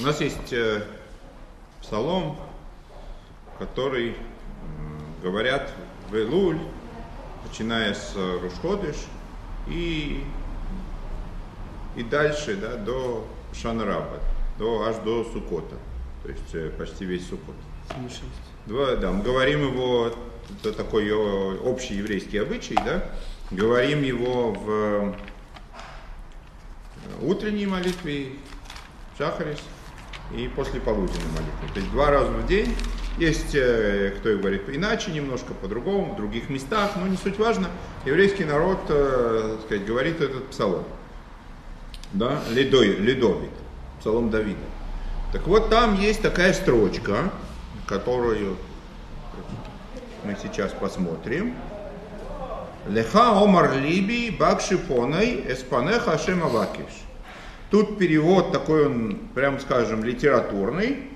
У нас есть э, псалом, который э, говорят в Элуль, начиная с Рушходыш и, и дальше да, до Шанраба, до, аж до Сукота, то есть э, почти весь Сукот. Два, да, мы говорим его, это такой э, общий еврейский обычай, да, говорим его в э, утренней молитве, Шахарис, и после полуденной молитвы. То есть два раза в день. Есть, э, кто и говорит иначе, немножко по-другому, в других местах, но не суть важно. Еврейский народ, э, так сказать, говорит этот псалом. Да, Ледой, Ледовит, псалом Давида. Так вот, там есть такая строчка, которую мы сейчас посмотрим. Леха омар либи бакшипоной эспанеха ашем авакиш. Тут перевод такой он, прям скажем, литературный.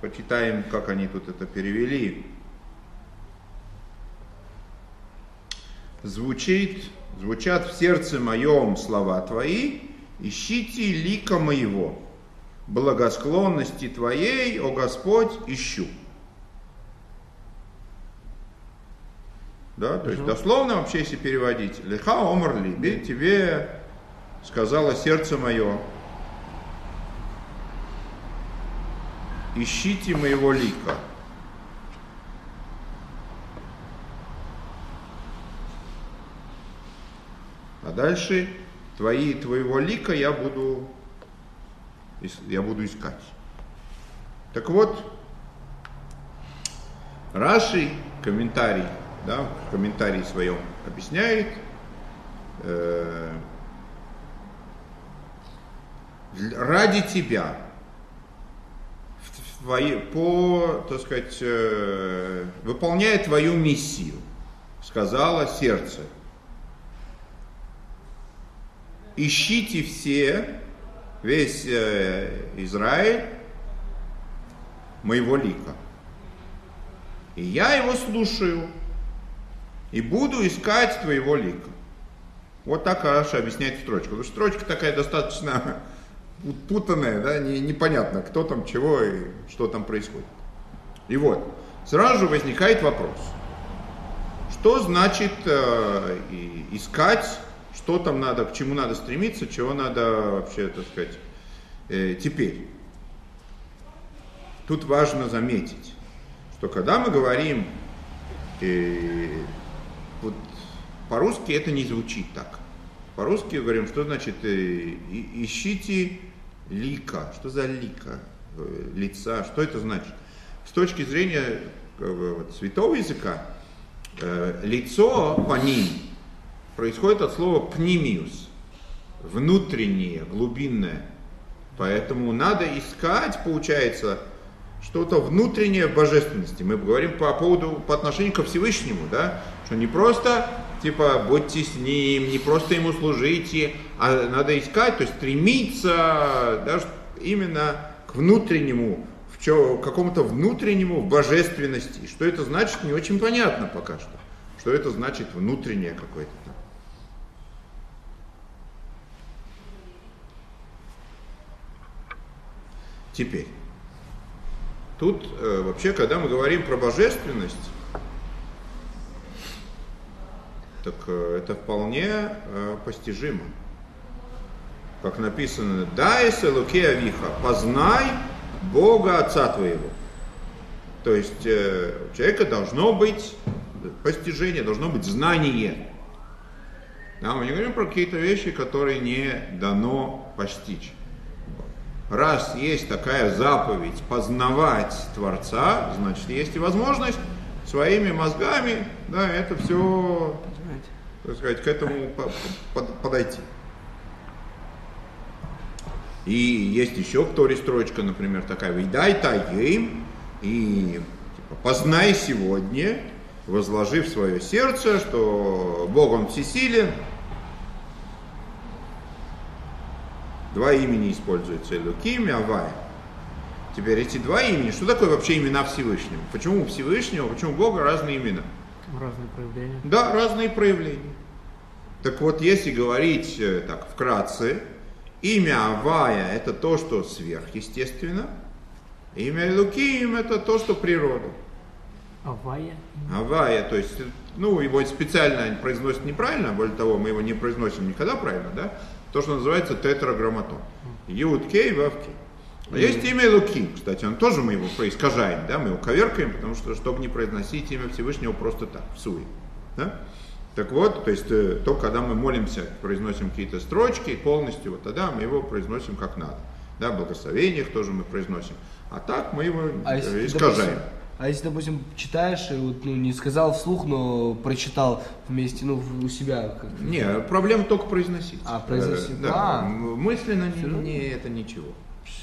Почитаем, как они тут это перевели. Звучит, звучат в сердце моем слова твои, ищите лика моего, благосклонности твоей, о Господь, ищу. Да, то есть дословно вообще, если переводить, лиха омар либи, тебе сказала сердце мое, ищите моего лика. А дальше твои, твоего лика я буду, я буду искать. Так вот, Раши, комментарий, да, в комментарии своем объясняет, э, ради тебя, твои, по, так сказать, э, выполняя твою миссию, сказала сердце. Ищите все, весь э, Израиль, моего лика. И я его слушаю, и буду искать твоего лика. Вот так Раша объясняет строчку. Потому что строчка такая достаточно путанная, да, не, непонятно, кто там, чего и что там происходит. И вот, сразу же возникает вопрос, что значит э, искать, что там надо, к чему надо стремиться, чего надо вообще, так сказать, э, теперь. Тут важно заметить, что когда мы говорим, э, вот по-русски это не звучит так. По-русски говорим, что значит э, ищите лика. Что за лика? Э, лица. Что это значит? С точки зрения вот, святого языка, э, лицо по ним происходит от слова пнимиус. Внутреннее, глубинное. Поэтому надо искать, получается, что-то внутреннее в божественности. Мы говорим по поводу, по отношению ко Всевышнему, да, что не просто типа будьте с ним, не просто ему служите, а надо искать, то есть стремиться да, именно к внутреннему, в чё, какому-то внутреннему в божественности. Что это значит, не очень понятно пока что. Что это значит внутреннее какое-то там. Теперь, тут э, вообще, когда мы говорим про божественность, так э, это вполне э, постижимо. Как написано, дай луке авиха, познай Бога Отца твоего. То есть э, у человека должно быть постижение, должно быть знание. Да, мы не говорим про какие-то вещи, которые не дано постичь. Раз есть такая заповедь познавать Творца, значит есть и возможность своими мозгами да, это все так сказать, к этому подойти. И есть еще в Торе строчка, например, такая, «Вейдай таим» и типа, «Познай сегодня, возложив свое сердце, что Бог Он всесилен». Два имени используются, Элуким и Авай. Теперь эти два имени, что такое вообще имена Всевышнего? Почему Всевышнего, почему у Бога разные имена? Разные проявления. Да, разные проявления. Так вот, если говорить э, так вкратце, Имя Авая – это то, что сверхъестественно. Имя Лукиим – это то, что природа. Авая? Авая, то есть, ну, его специально произносят неправильно, более того, мы его не произносим никогда правильно, да? То, что называется тетраграмматон. Юд Кей, Вав Кей. А есть имя Луким, кстати, он тоже мы его искажаем, да, мы его коверкаем, потому что, чтобы не произносить имя Всевышнего просто так, в суе. Да? Так вот, то есть э, то, когда мы молимся, произносим какие-то строчки полностью, вот тогда мы его произносим как надо. Да, благословениях тоже мы произносим. А так мы его а если, искажаем. Допустим, а если, допустим, читаешь и вот, ну, не сказал вслух, но прочитал вместе, ну, у себя? Как не, проблема только произносить. А, произносить. Э, да, а, мысленно не, не, это ничего.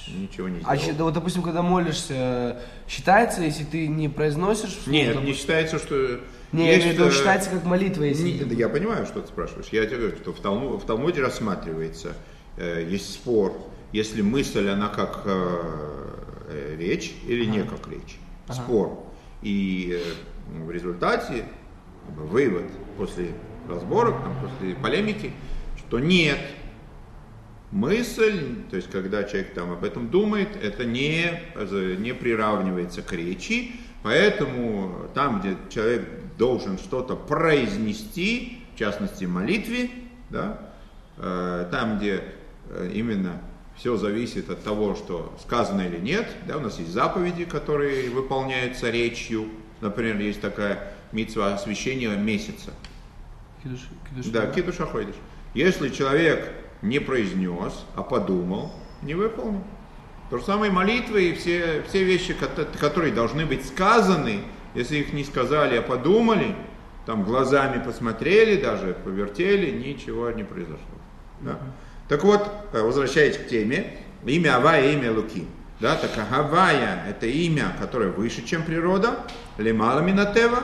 Ничего не а сделал. А вот, допустим, когда молишься, считается, если ты не произносишь вслух? Нет, допустим... не считается, что не, я имею в виду, считается как молитва, если... Не, ты... Я понимаю, что ты спрашиваешь. Я тебе говорю, что в, Талму, в Талмуде рассматривается, э, есть спор, если мысль, она как э, э речь или ага. не как речь. Ага. Спор. И э, в результате вывод после разборок, там, после полемики, что нет, мысль, то есть когда человек там об этом думает, это не, не приравнивается к речи, поэтому там, где человек должен что-то произнести, в частности молитве, да, э, там, где э, именно все зависит от того, что сказано или нет. Да, у нас есть заповеди, которые выполняются речью. Например, есть такая митцва освящения месяца. Кидуш, кидуш, да, да, кидуш аходиш. Если человек не произнес, а подумал, не выполнил. То же самое молитвы и все, все вещи, которые должны быть сказаны, если их не сказали, а подумали, там глазами посмотрели даже, повертели, ничего не произошло. Да. Так вот, э, возвращаясь к теме, имя Авая имя Луки. Да, так Авая это имя, которое выше, чем природа, лемала минатева,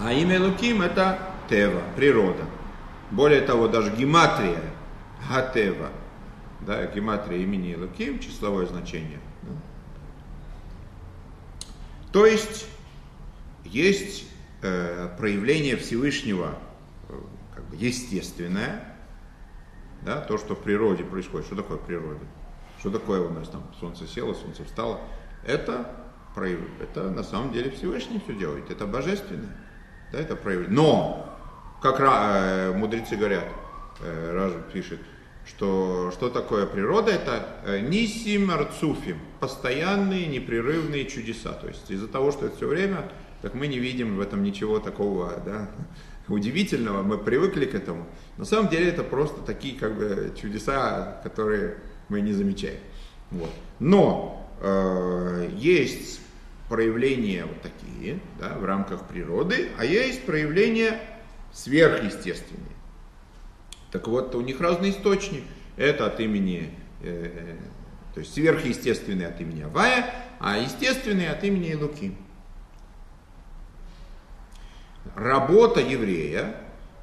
а имя Луким это Тева, природа. Более того, даже гематрия, Гатева, да, гематрия имени Луким, числовое значение. Да. То есть есть э, проявление Всевышнего э, как бы естественное, да, то, что в природе происходит. Что такое природа? Что такое у нас там солнце село, солнце встало? Это, это на самом деле Всевышний все делает, это божественное. Да, это проявление. Но, как э, мудрецы говорят, э, Ражу пишет, что, что такое природа? Это э, нисим арцуфим, постоянные непрерывные чудеса. То есть из-за того, что это все время так мы не видим в этом ничего такого да, удивительного, мы привыкли к этому. На самом деле это просто такие как бы чудеса, которые мы не замечаем. Вот. Но э, есть проявления вот такие да, в рамках природы, а есть проявления сверхъестественные. Так вот, у них разный источник. Это от имени, э, э то есть сверхъестественный от имени Авая, а естественный от имени Луки работа еврея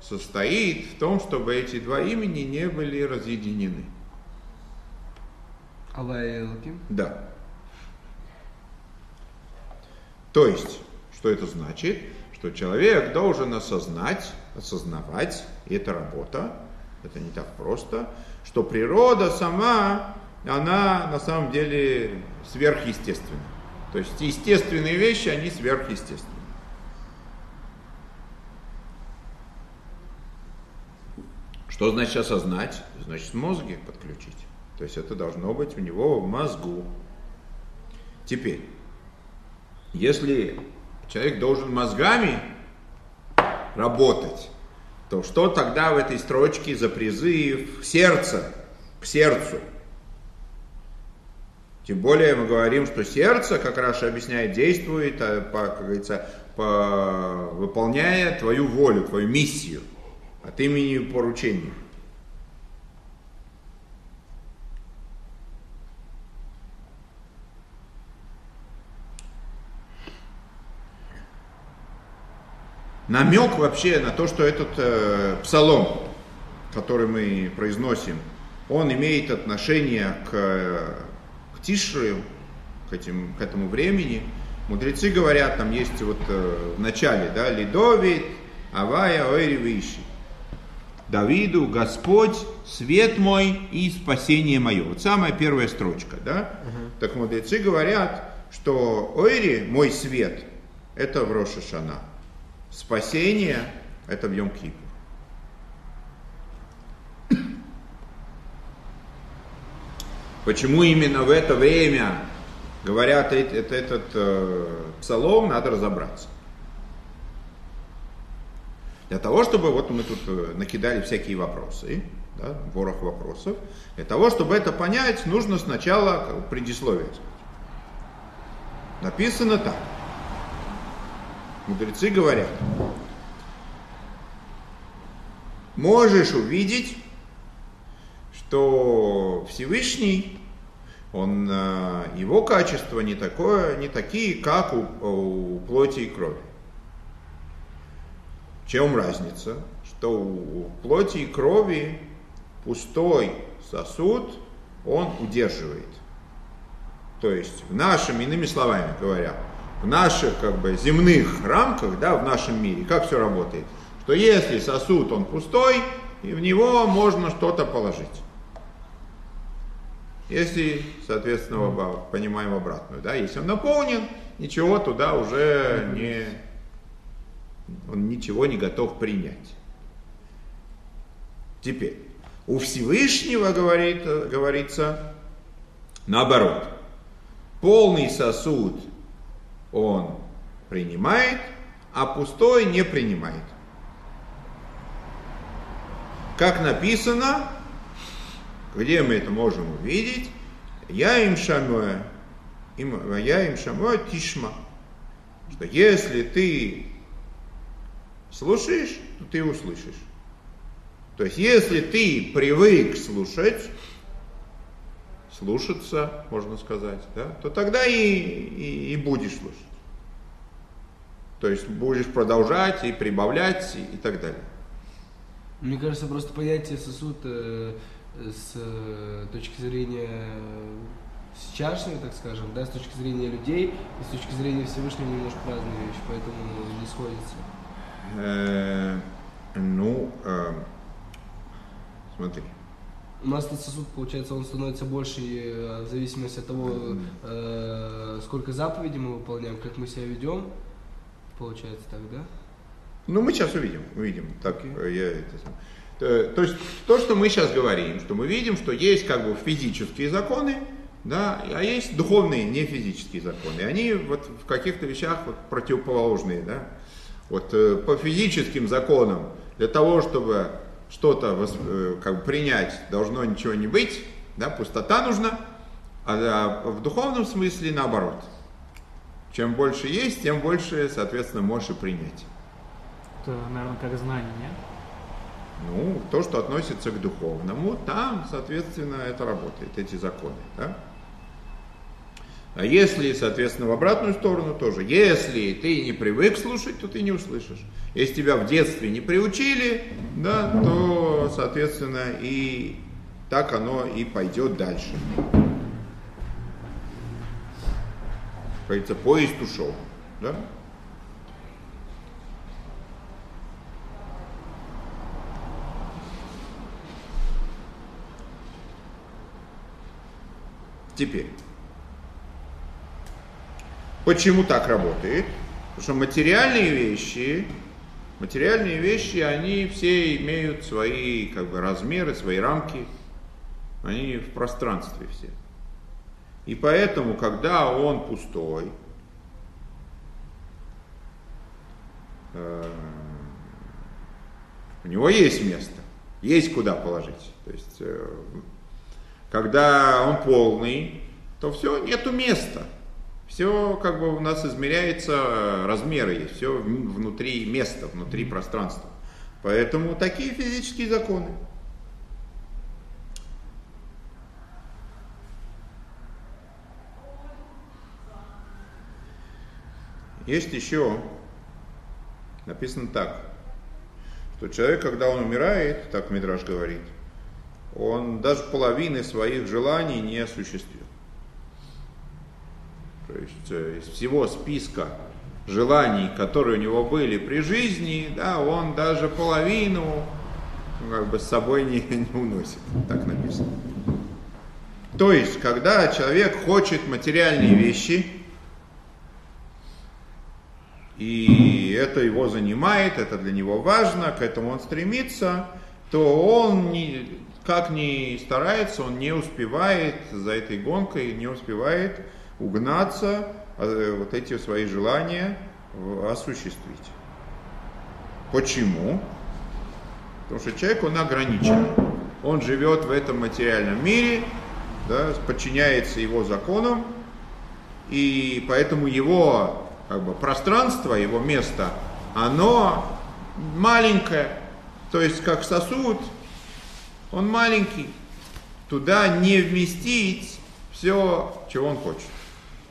состоит в том, чтобы эти два имени не были разъединены. Аллах и Элоким? Да. То есть, что это значит? Что человек должен осознать, осознавать, и это работа, это не так просто, что природа сама, она на самом деле сверхъестественна. То есть естественные вещи, они сверхъестественны. Что значит осознать? Значит мозги подключить. То есть это должно быть у него в мозгу. Теперь, если человек должен мозгами работать, то что тогда в этой строчке за призыв сердца к сердцу? Тем более мы говорим, что сердце, как Раша объясняет, действует, а, по, как говорится, по, выполняя твою волю, твою миссию – от имени поручения. Намек вообще на то, что этот э, псалом, который мы произносим, он имеет отношение к, к Тишрию, к, этим, к этому времени. Мудрецы говорят, там есть вот э, в начале, да, Лидовит, Авая, Ойри, Виши. Давиду Господь свет мой и спасение мое. Вот самая первая строчка, да? Uh-huh. Так мудрецы говорят, что Ойри, мой свет, это в Рошашана. Спасение – это в йом -Кипур. Почему именно в это время говорят этот, этот псалом, надо разобраться. Для того, чтобы, вот мы тут э, накидали всякие вопросы, да, ворох вопросов, для того, чтобы это понять, нужно сначала предисловие. Написано так. Мудрецы говорят, можешь увидеть, что Всевышний, он, э, его качества не, такое, не такие, как у, у плоти и крови. В чем разница? Что у плоти и крови пустой сосуд он удерживает. То есть в нашем, иными словами говоря, наших как бы земных рамках, да, в нашем мире, как все работает, что если сосуд он пустой, и в него можно что-то положить. Если, соответственно, понимаем обратную, да, если он наполнен, ничего туда уже не, он ничего не готов принять. Теперь, у Всевышнего говорит, говорится наоборот. Полный сосуд он принимает, а пустой не принимает. Как написано, где мы это можем увидеть, я им шамоя, я им шамоя тишма, что если ты слушаешь, то ты услышишь. То есть, если ты привык слушать, слушаться, можно сказать, да, то тогда и, и, и будешь слушать. То есть будешь продолжать и прибавлять и, и так далее. Мне кажется, просто понятие сосуд э, с э, точки зрения сейчасшнего, так скажем, да, с точки зрения людей и с точки зрения Всевышнего немножко разные вещи, поэтому не сходятся. Э, ну, э, смотри. Этот сосуд, получается, он становится больше э, в зависимости от того, э, сколько заповедей мы выполняем, как мы себя ведем. Получается так, да? Ну, мы сейчас увидим, увидим. Так, okay. я это То есть то, что мы сейчас говорим, что мы видим, что есть как бы физические законы, да, а есть духовные, не физические законы. Они вот в каких-то вещах вот противоположные, да. Вот э, по физическим законам для того, чтобы что-то э, как бы принять, должно ничего не быть, да, пустота нужна, а в духовном смысле наоборот. Чем больше есть, тем больше, соответственно, можешь и принять. Это, наверное, как знание, нет? Ну, то, что относится к духовному, там, соответственно, это работает, эти законы. Да? А если, соответственно, в обратную сторону тоже, если ты не привык слушать, то ты не услышишь. Если тебя в детстве не приучили, да, то, соответственно, и так оно и пойдет дальше. Говорится, поезд ушел. Да? Теперь. Почему так работает? Потому что материальные вещи, материальные вещи, они все имеют свои как бы, размеры, свои рамки. Они в пространстве все. И поэтому, когда он пустой, э, у него есть место, есть куда положить. То есть, э, когда он полный, то все, нету места. Все как бы у нас измеряется, э, размеры есть, все внутри места, внутри пространства. Поэтому такие физические законы. Есть еще, написано так, что человек, когда он умирает, так Мидраш говорит, он даже половины своих желаний не осуществил. Есть э, из всего списка желаний, которые у него были при жизни, да, он даже половину как бы с собой не, не уносит. Так написано. То есть, когда человек хочет материальные вещи, и это его занимает, это для него важно, к этому он стремится, то он не, как ни старается, он не успевает за этой гонкой, не успевает угнаться, а, вот эти свои желания осуществить. Почему? Потому что человек, он ограничен. Он живет в этом материальном мире, да, подчиняется его законам, и поэтому его как бы, пространство, его место, оно маленькое, то есть как сосуд, он маленький, туда не вместить все, чего он хочет,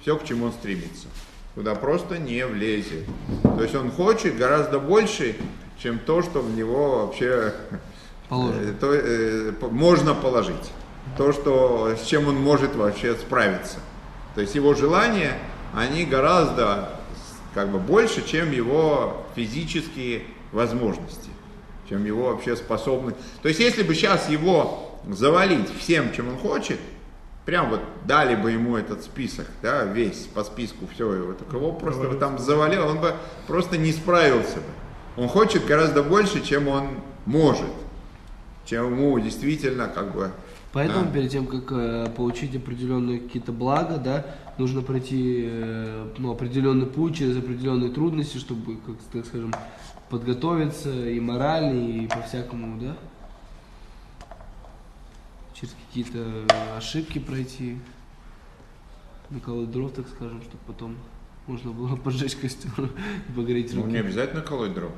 все, к чему он стремится. Туда просто не влезет. То есть он хочет гораздо больше, чем то, что в него вообще э, то, э, можно положить. То, что, с чем он может вообще справиться. То есть его желания, они гораздо как бы больше, чем его физические возможности, чем его вообще способность. То есть если бы сейчас его завалить всем, чем он хочет, прям вот дали бы ему этот список, да, весь по списку все его, так его просто бы там завалил, он бы просто не справился бы. Он хочет гораздо больше, чем он может, чем ему действительно как бы Поэтому да. перед тем, как э, получить определенные какие-то блага, да, нужно пройти э, ну, определенный путь через определенные трудности, чтобы, как так скажем, подготовиться и морально, и по-всякому, да? Через какие-то ошибки пройти, наколоть дров, так скажем, чтобы потом можно было поджечь костер и погореть руки. Ну, не обязательно колоть дров.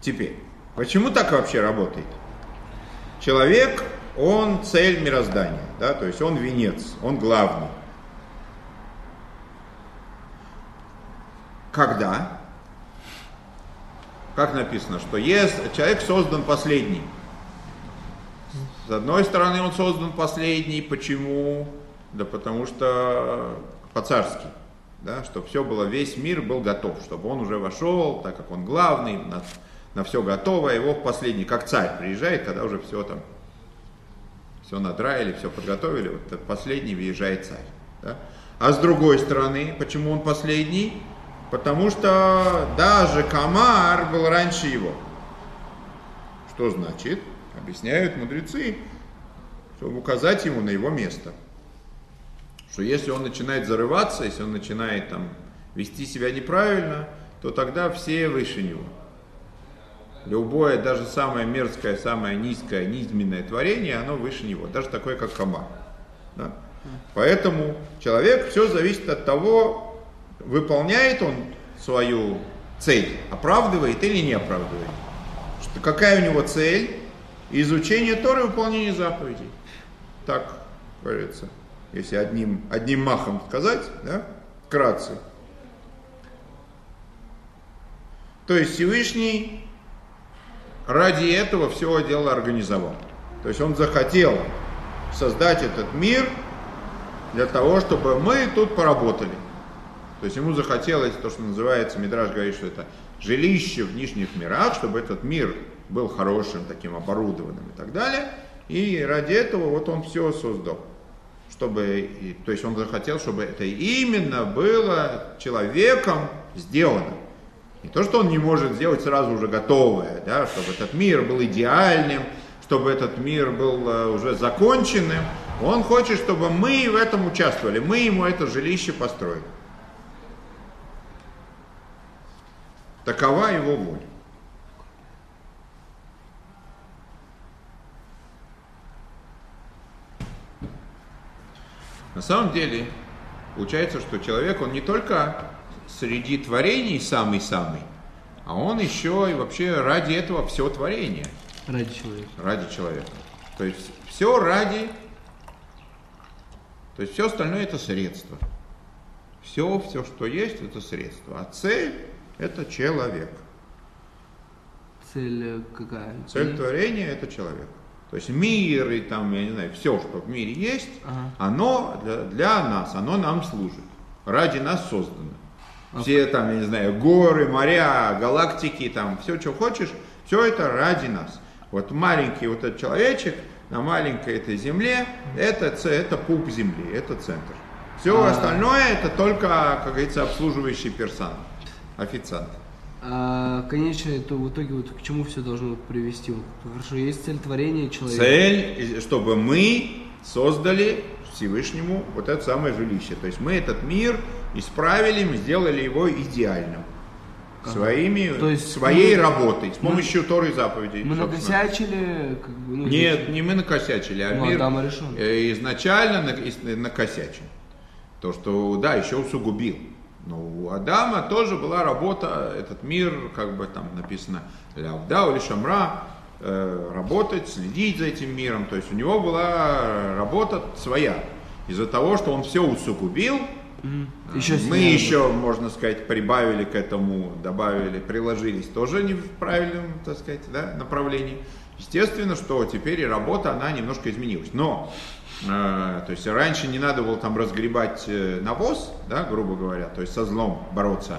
Теперь, Почему так вообще работает? Человек, он цель мироздания, да, то есть он венец, он главный. Когда? Как написано, что есть, человек создан последний. С одной стороны, он создан последний. Почему? Да потому что по-царски. Да, чтобы все было, весь мир был готов, чтобы он уже вошел, так как он главный, на все готово, его в последний, как царь приезжает, когда уже все там, все надраили, все подготовили, вот последний въезжает царь. Да? А с другой стороны, почему он последний? Потому что даже комар был раньше его. Что значит? Объясняют мудрецы, чтобы указать ему на его место. Что если он начинает зарываться, если он начинает там вести себя неправильно, то тогда все выше него. Любое, даже самое мерзкое, самое низкое, низменное творение, оно выше него, даже такое, как комар. Да? Поэтому человек, все зависит от того, выполняет он свою цель, оправдывает или не оправдывает. Что, какая у него цель? Изучение Торы и выполнение заповедей. Так говорится, если одним, одним махом сказать, да, вкратце. То есть Всевышний ради этого все дело организовал. То есть он захотел создать этот мир для того, чтобы мы тут поработали. То есть ему захотелось то, что называется, Мидраж говорит, что это жилище в нижних мирах, чтобы этот мир был хорошим, таким оборудованным и так далее. И ради этого вот он все создал. Чтобы, то есть он захотел, чтобы это именно было человеком сделано. Не то, что он не может сделать сразу уже готовое, да, чтобы этот мир был идеальным, чтобы этот мир был э, уже законченным. Он хочет, чтобы мы в этом участвовали, мы ему это жилище построили. Такова его воля. На самом деле, получается, что человек, он не только среди творений самый-самый, а он еще и вообще ради этого все творение. Ради человека. Ради человека. То есть все ради, то есть все остальное это средство. Все, все, что есть, это средство. А цель это человек. Цель э, какая? Цель творения это человек. То есть мир и там, я не знаю, все, что в мире есть, ага. оно для, для нас, оно нам служит. Ради нас создано. Все там, я не знаю, горы, моря, галактики, там, все, что хочешь, все это ради нас. Вот маленький вот этот человечек на маленькой этой земле, это, это пуп земли, это центр. Все А. остальное это только, как говорится, обслуживающий персонал, официант. А конечно, то в итоге вот к чему все должно привести? Вот, хорошо, есть цель творения человека. Цель, чтобы мы создали Всевышнему вот это самое жилище. То есть мы этот мир исправили, мы сделали его идеальным. Ага. Своими, То есть своей мы- работой, с помощью Торы и заповедей. Мы собственно. накосячили, как бы, ну, Нет, не мы накосячили, а Ну, мир Адам решен. э, изначально накосячил. То, что, да, еще усугубил. Но у Адама тоже была работа, этот мир, как бы там написано, Лявда или Шамра, э, работать, следить за этим миром. То есть у него была работа своя. Из-за того, что он все усугубил, Еще мы еще, можно сказать, прибавили к этому, добавили, приложились тоже не в правильном, так сказать, да, направлении. Естественно, что теперь и работа, она немножко изменилась. Но, э, то есть раньше не надо было там разгребать э, навоз, да, грубо говоря, то есть со злом бороться.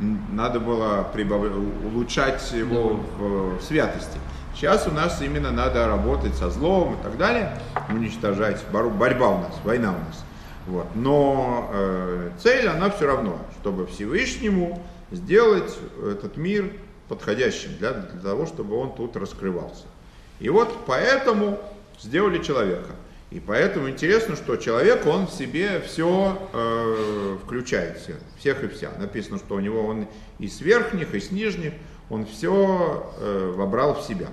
Надо было прибав- улучшать его в, в святости. Сейчас у нас именно надо работать со злом и так далее, уничтожать, бору- борьба у нас, война у нас. Вот. Но э, цель, она все равно, чтобы Всевышнему сделать этот мир подходящим для, для того, чтобы он тут раскрывался. И вот поэтому сделали человека. И поэтому интересно, что человек, он в себе все э, включает, все- всех и вся. Написано, что у него он и с верхних, и с нижних, он все э, вобрал в себя.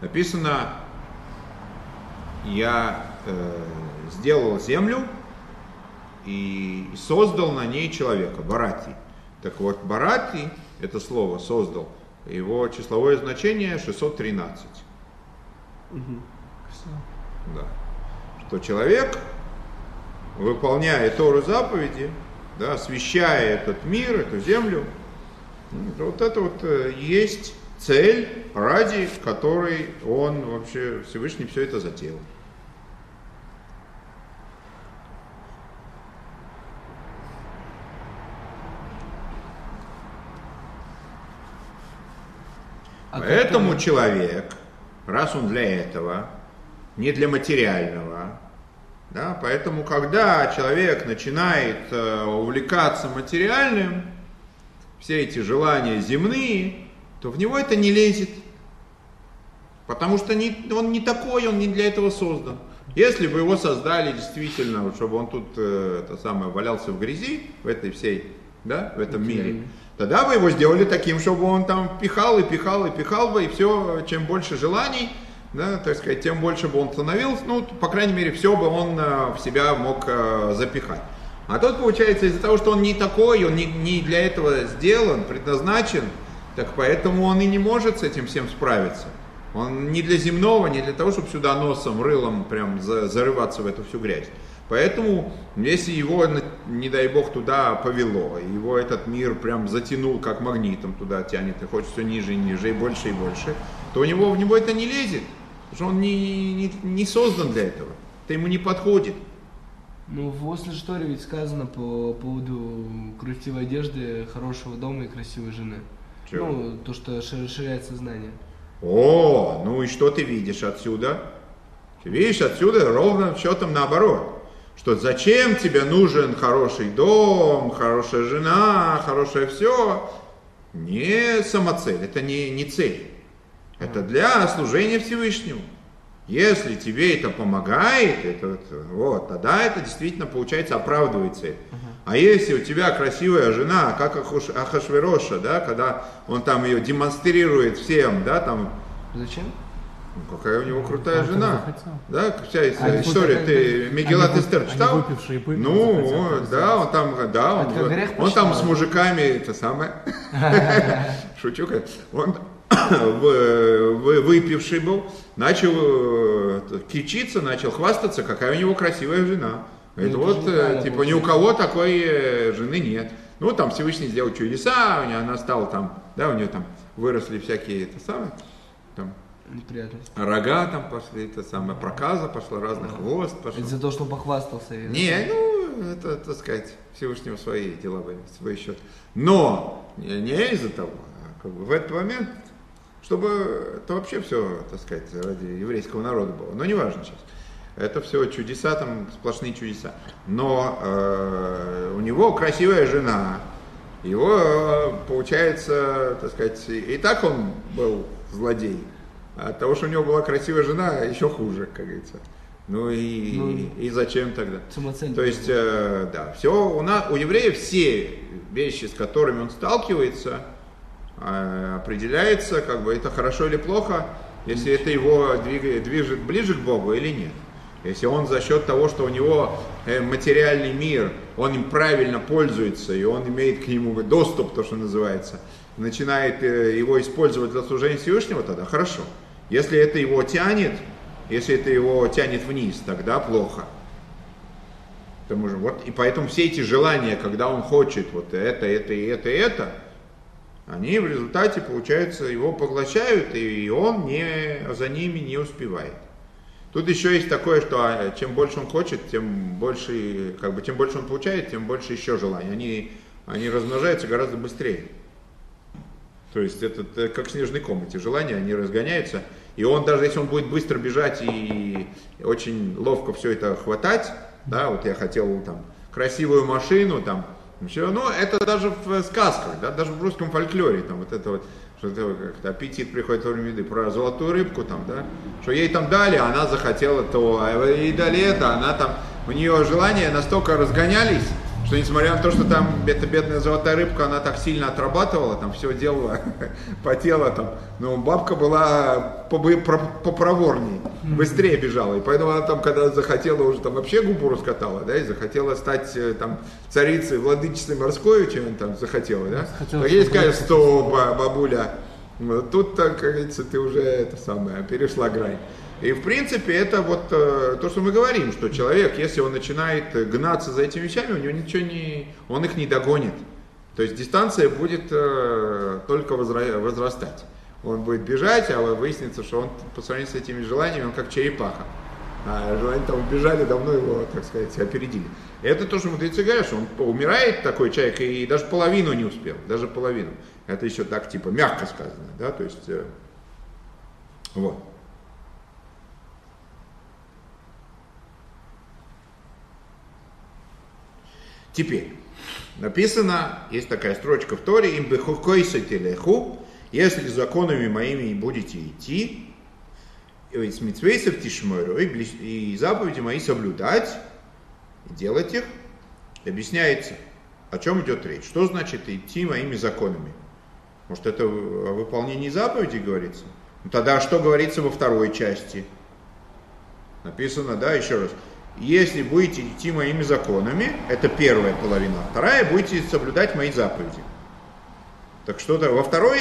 Написано, я э, сделал землю и создал на ней человека, барати. Так вот, барати, это слово создал, его числовое значение 613. Да. Что человек, выполняя Тору заповеди, да, освещая этот мир, эту землю, м, вот это вот э, есть цель, ради которой он вообще Всевышний все это затеял. А как Поэтому там- человек, раз он для этого, не для материального, да, поэтому когда человек начинает э, увлекаться материальным, все эти желания земные, то в него это не лезет. Потому что не, он не такой, он не для этого создан. Если бы его создали действительно, чтобы он тут э, это самое, валялся в грязи, в этой всей, да, в этом мире. Тогда бы его сделали таким, чтобы он там пихал и пихал и пихал бы, и все, чем больше желаний, да, так сказать, тем больше бы он становился, ну, по крайней мере, все бы он э, в себя мог э, запихать. А тут получается из-за того, что он не такой, он не, не для этого сделан, предназначен, так поэтому он и не может с этим всем справиться. Он не для земного, не для того, чтобы сюда носом, рылом прям за- зарываться в эту всю грязь. Поэтому, если его, не дай бог, туда повело, его этот мир прям затянул, как магнитом туда тянет, и хочет все ниже и ниже, и больше и больше, то у него, в него это не лезет, потому что он не, не, не создан для этого, это ему не подходит. Ну, в Осле Шторе ведь сказано по поводу красивой одежды, хорошего дома и красивой жены. Чего? Ну, то, что ши- расширяет сознание. О, ну и что ты видишь отсюда? Ты видишь отсюда ровным счетом наоборот. Что зачем тебе нужен хороший дом, хорошая жена, хорошее все? Не самоцель, это не, не цель. Это для служения Всевышнему. Если тебе это помогает, это вот, тогда это действительно получается оправдывает цель. А если у тебя красивая жена, как Ахашвероша, да, когда он там ее демонстрирует всем, да, там, Зачем? Ну, какая у него крутая Он жена. захотел. Да, вся А, история, ты Мегелат Эстер читал? выпившие пыли ну, захотят да, он там, да, он, Это грех он там с мужиками, это самое, шучу, он выпивший был, начал э, кичиться, начал хвастаться, какая у него красивая жена. Ну, Это вот, э, типа, ни у кого такой э, жены нет. Ну, там Всевышний сделал чудеса, у нее она стала там, да, у нее там выросли всякие, это самое, Неприятность. Рога там пошли, это самое, проказа пошла, разных хвост пошел. Из-за того, что он похвастался. или- Не, ну, это, так сказать, Всевышнего свои дела свой счет. Но не, не из-за того, а как бы в этот момент, чтобы это вообще все, так сказать, ради еврейского народа было. Но не важно сейчас. Это все чудеса, там сплошные чудеса. Но э, у него красивая жена, его, э, получается, так сказать, и так он был злодей. От того, что у него была красивая жена, еще хуже, как говорится. Ну и, Ну, и зачем тогда? То есть, э, да, все у нас, у евреев все вещи, с которыми он сталкивается, э, определяется, как бы это хорошо или плохо, если это его двигает, движет ближе к Богу или нет. Если он за счет того, что у него э, материальный мир, он им правильно пользуется, и он имеет к нему доступ, то, что называется, начинает э, его использовать для служения Всевышнего, тогда хорошо. Если это его тянет, если это его тянет вниз, тогда плохо. Потому что вот, и поэтому все эти желания, когда он хочет вот это, это и это, и это, они в результате, получается, его поглощают, и он не, за ними не успевает. Тут еще есть такое, что а, чем больше он хочет, тем больше, как бы, тем больше он получает, тем больше еще желаний. Они, они размножаются гораздо быстрее. То есть это, это как снежный ком, эти желания, они разгоняются. И он даже если он будет быстро бежать и очень ловко все это хватать, да, вот я хотел там красивую машину, там, все, ну это даже в сказках, да, даже в русском фольклоре, там вот это вот, что это как-то аппетит приходит во время еды, про золотую рыбку там, да, что ей там дали, она захотела то, а ей дали это, она там, у нее желания настолько разгонялись, что несмотря на то, что там эта бедная золотая рыбка, она так сильно отрабатывала, там все делала, потела там, но бабка была попроворней, быстрее бежала, и поэтому она там, когда захотела уже там вообще губу раскатала, да, и захотела стать э, там царицей, владычицей морской, чем она там захотела, да, Захотела, так владычица что ба- бабуля, тут, так, как говорится, ты уже это самое, перешла грань. И в принципе это вот э, то, что мы говорим, что человек, если он начинает гнаться за этими вещами, у него ничего не, он их не догонит. То есть дистанция будет э, только возра- возрастать. Он будет бежать, а выяснится, что он по сравнению с этими желаниями, он как черепаха. А желания там убежали, давно его, так сказать, опередили. Это то, что мудрецы говорят, что он умирает такой человек и даже половину не успел, даже половину. Это еще так типа мягко сказано, да, то есть э, вот. Теперь, написано, есть такая строчка в Торе, им телеху, если законами моими будете идти, и с митцвейсов тишмору, и, заповеди мои соблюдать, делать их, объясняется, о чем идет речь. Что значит идти моими законами? Может, это о выполнении заповедей говорится? Ну, тогда что говорится во второй части? Написано, да, еще раз. Если будете идти моими законами, это первая половина, вторая будете соблюдать мои заповеди. Так что-то во второй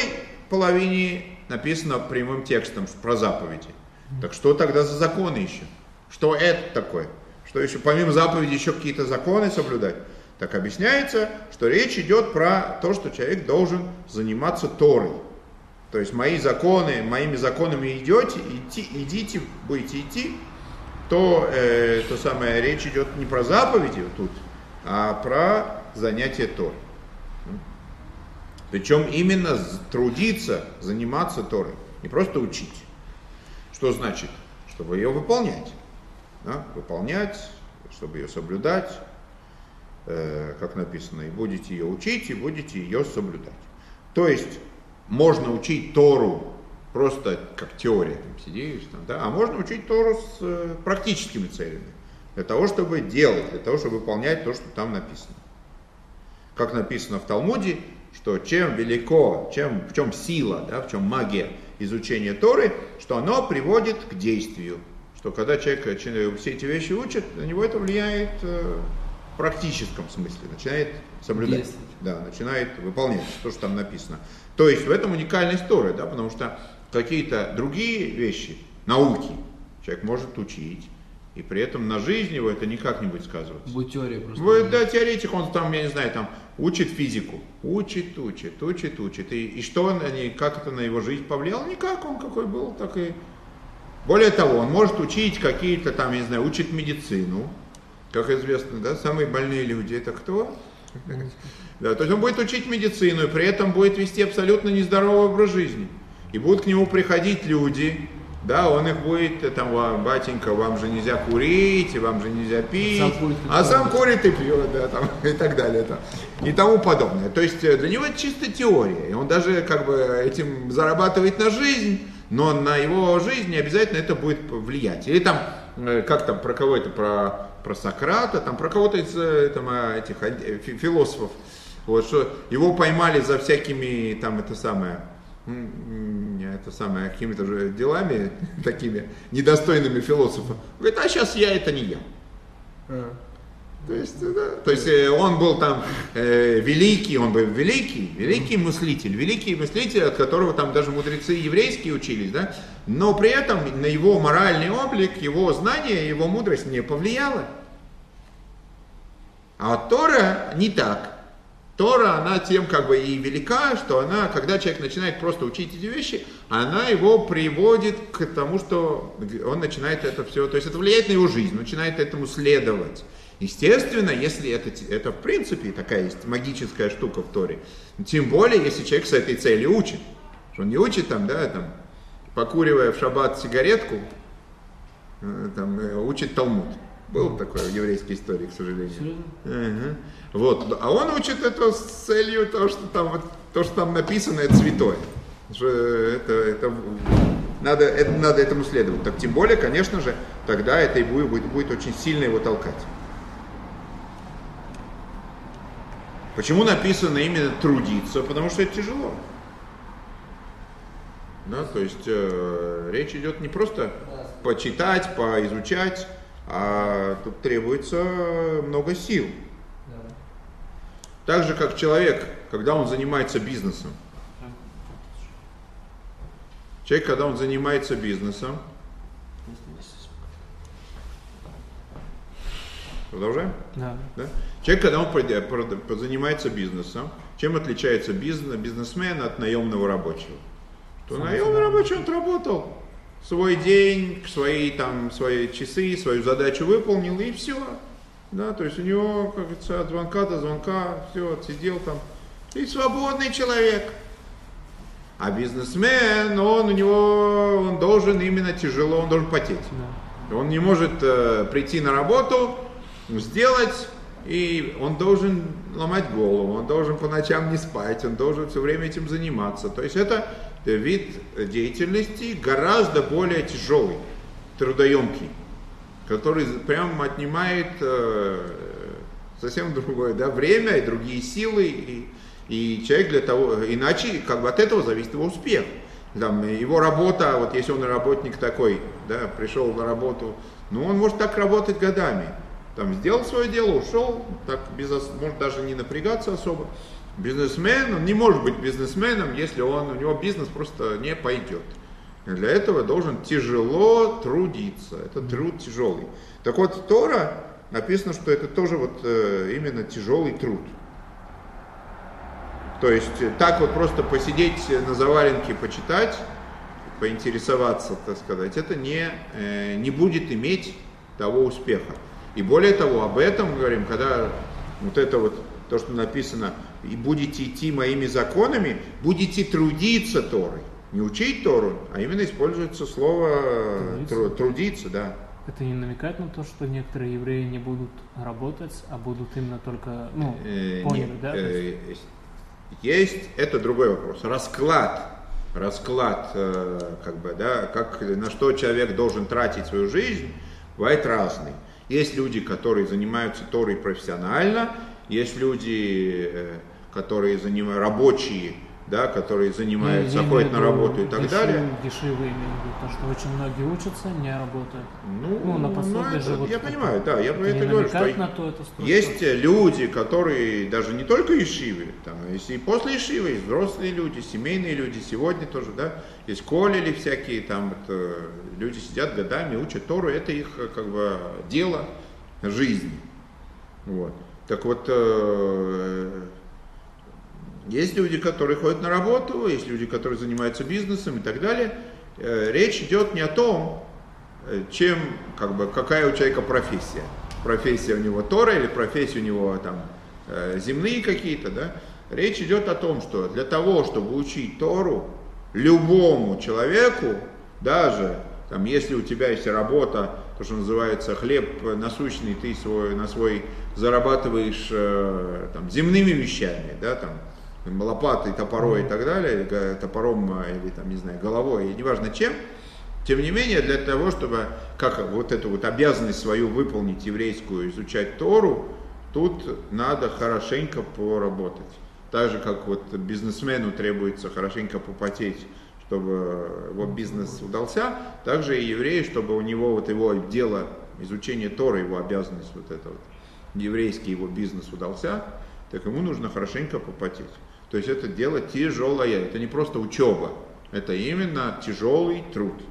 половине написано прямым текстом про заповеди. Так что тогда за законы еще? Что это такое? Что еще помимо заповеди еще какие-то законы соблюдать? Так объясняется, что речь идет про то, что человек должен заниматься Торой. То есть мои законы, моими законами идете, идти, идите, будете идти, то, э, то самое речь идет не про заповеди тут, а про занятие Торой. Причем именно трудиться, заниматься Торой, не просто учить. Что значит? Чтобы ее выполнять. Да? Выполнять, чтобы ее соблюдать, э, как написано, и будете ее учить, и будете ее соблюдать. То есть можно учить Тору просто как теория, там сидишь, там, да, а можно учить Тору с э, практическими целями, для того, чтобы делать, для того, чтобы выполнять то, что там написано. Как написано в Талмуде, что чем велико, чем, в чем сила, да, в чем магия изучения Торы, что оно приводит к действию. Что когда человек начинает все эти вещи учит, на него это влияет э, в практическом смысле, начинает соблюдать, Действовать. да, начинает выполнять то, что там написано. То есть в этом уникальность Торы, да, потому что какие-то другие вещи, науки, человек может учить, и при этом на жизнь его это никак не будет сказываться. Будет теория просто. Будет, да, теоретик, он там, я не знаю, там учит физику. Учит, учит, учит, учит. И, и что он, как это на его жизнь повлияло? Никак, он какой был, так и... Более того, он может учить какие-то там, я не знаю, учит медицину. Как известно, да, самые больные люди это кто? Да, то есть он будет учить медицину и при этом будет вести абсолютно нездоровый образ жизни. И будут к нему приходить люди, да, он их будет, э, там, батенька, вам же нельзя курить, вам же нельзя пить, Сам курит, а сам курит и пьет, да, там, и так далее, там, и тому подобное. То есть э, для него это чисто теория, и он даже как бы этим зарабатывает на жизнь, но на его жизнь не обязательно это будет влиять. Или там, э, как там, про кого это, про, про Сократа, там, про кого-то из там, этих философов, вот, что его поймали за всякими, там, это самое, это самое, какими-то же делами такими недостойными философа. Говорит, а сейчас я это не я. А. То есть, да, то есть э, он был там э, великий, он был великий, великий мыслитель, великий мыслитель, от которого там даже мудрецы еврейские учились, да, но при этом на его моральный облик, его знание, его мудрость не повлияла. А Тора не так. Тора, она тем как бы и велика, что она, когда человек начинает просто учить эти вещи, она его приводит к тому, что он начинает это все, то есть это влияет на его жизнь, начинает этому следовать. Естественно, если это, это в принципе такая есть магическая штука в Торе, тем более, если человек с этой целью учит, что он не учит там, да, там, покуривая в шаббат сигаретку, э, там, э, учит Талмуд. Был такой в еврейской истории, к сожалению. Ага. Вот. А он учит это с целью того, что там, то, что там написано, это святое. Это, это, надо, это, надо этому следовать. Так тем более, конечно же, тогда это и будет, будет, будет очень сильно его толкать. Почему написано именно трудиться? Потому что это тяжело. Да, то есть э, речь идет не просто почитать, поизучать, а тут требуется много сил. Так же, как человек, когда он занимается бизнесом. Человек, когда он занимается бизнесом. Продолжаем? Да. да? Человек, когда он занимается бизнесом, чем отличается бизнес, бизнесмен от наемного рабочего? То наемный рабочий, он отработал свой день, свои, там, свои часы, свою задачу выполнил и все. Да, то есть у него, как говорится, от звонка до звонка, все, отсидел там. И свободный человек. А бизнесмен, он у него, он должен именно тяжело, он должен потеть. Да. Он не может э, прийти на работу, сделать, и он должен ломать голову, он должен по ночам не спать, он должен все время этим заниматься. То есть это вид деятельности гораздо более тяжелый, трудоемкий который прям отнимает э, совсем другое да, время и другие силы, и, и человек для того, иначе как бы от этого зависит его успех. Там, его работа, вот если он работник такой, да, пришел на работу, ну он может так работать годами. Там сделал свое дело, ушел, так без, может даже не напрягаться особо. Бизнесмен, он не может быть бизнесменом, если он, у него бизнес просто не пойдет. Для этого должен тяжело трудиться. Это труд тяжелый. Так вот, Тора написано, что это тоже вот э, именно тяжелый труд. То есть э, так вот просто посидеть на заваленке, почитать, поинтересоваться, так сказать, это не, э, не будет иметь того успеха. И более того, об этом мы говорим, когда вот это вот, то, что написано, и будете идти моими законами, будете трудиться Торой. Не учить Тору, а именно используется слово трудиться, трудиться да. Это не намекает на то, что некоторые евреи не будут работать, а будут именно только, ну, э, поняли, нет, да? Э, есть, это другой вопрос. Расклад, расклад, э, как бы, да, как, на что человек должен тратить свою жизнь, бывает разный. Есть люди, которые занимаются Торой профессионально, есть люди, которые занимаются, рабочие, да, которые занимаются, я ходят на работу и так дешев, далее. Дешевые то, что очень многие учатся, не работают. Ну, ну на пособие ну, это, живут. Я понимаю, да, я про это, это говорю, что на то, это есть люди, которые даже не только ишивы, там, есть и после ишивы, есть взрослые люди, семейные люди, сегодня тоже, да, есть колели всякие, там, это, люди сидят годами, учат Тору, это их, как бы, дело жизни. Вот. Так вот, э, есть люди, которые ходят на работу, есть люди, которые занимаются бизнесом и так далее. Э, речь идет не о том, э, чем, как бы, какая у человека профессия. Профессия у него Тора или профессия у него там э, земные какие-то, да. Речь идет о том, что для того, чтобы учить Тору, любому человеку, даже там, если у тебя есть работа, то, что называется хлеб насущный, ты свой, на свой зарабатываешь там, земными вещами, да, там, лопатой, топорой и так далее, топором а, или там, не знаю, головой, неважно чем, тем не менее, для того, чтобы как вот эту вот обязанность свою выполнить еврейскую, изучать Тору, тут надо хорошенько поработать. Так же, как вот бизнесмену требуется хорошенько попотеть, чтобы его бизнес удался, также и еврею, чтобы у него вот его дело, изучение Тора, его обязанность, вот это вот, еврейский его бизнес удался, так ему нужно хорошенько попотеть. То есть это дело тяжелое, это не просто учеба, это именно тяжелый труд.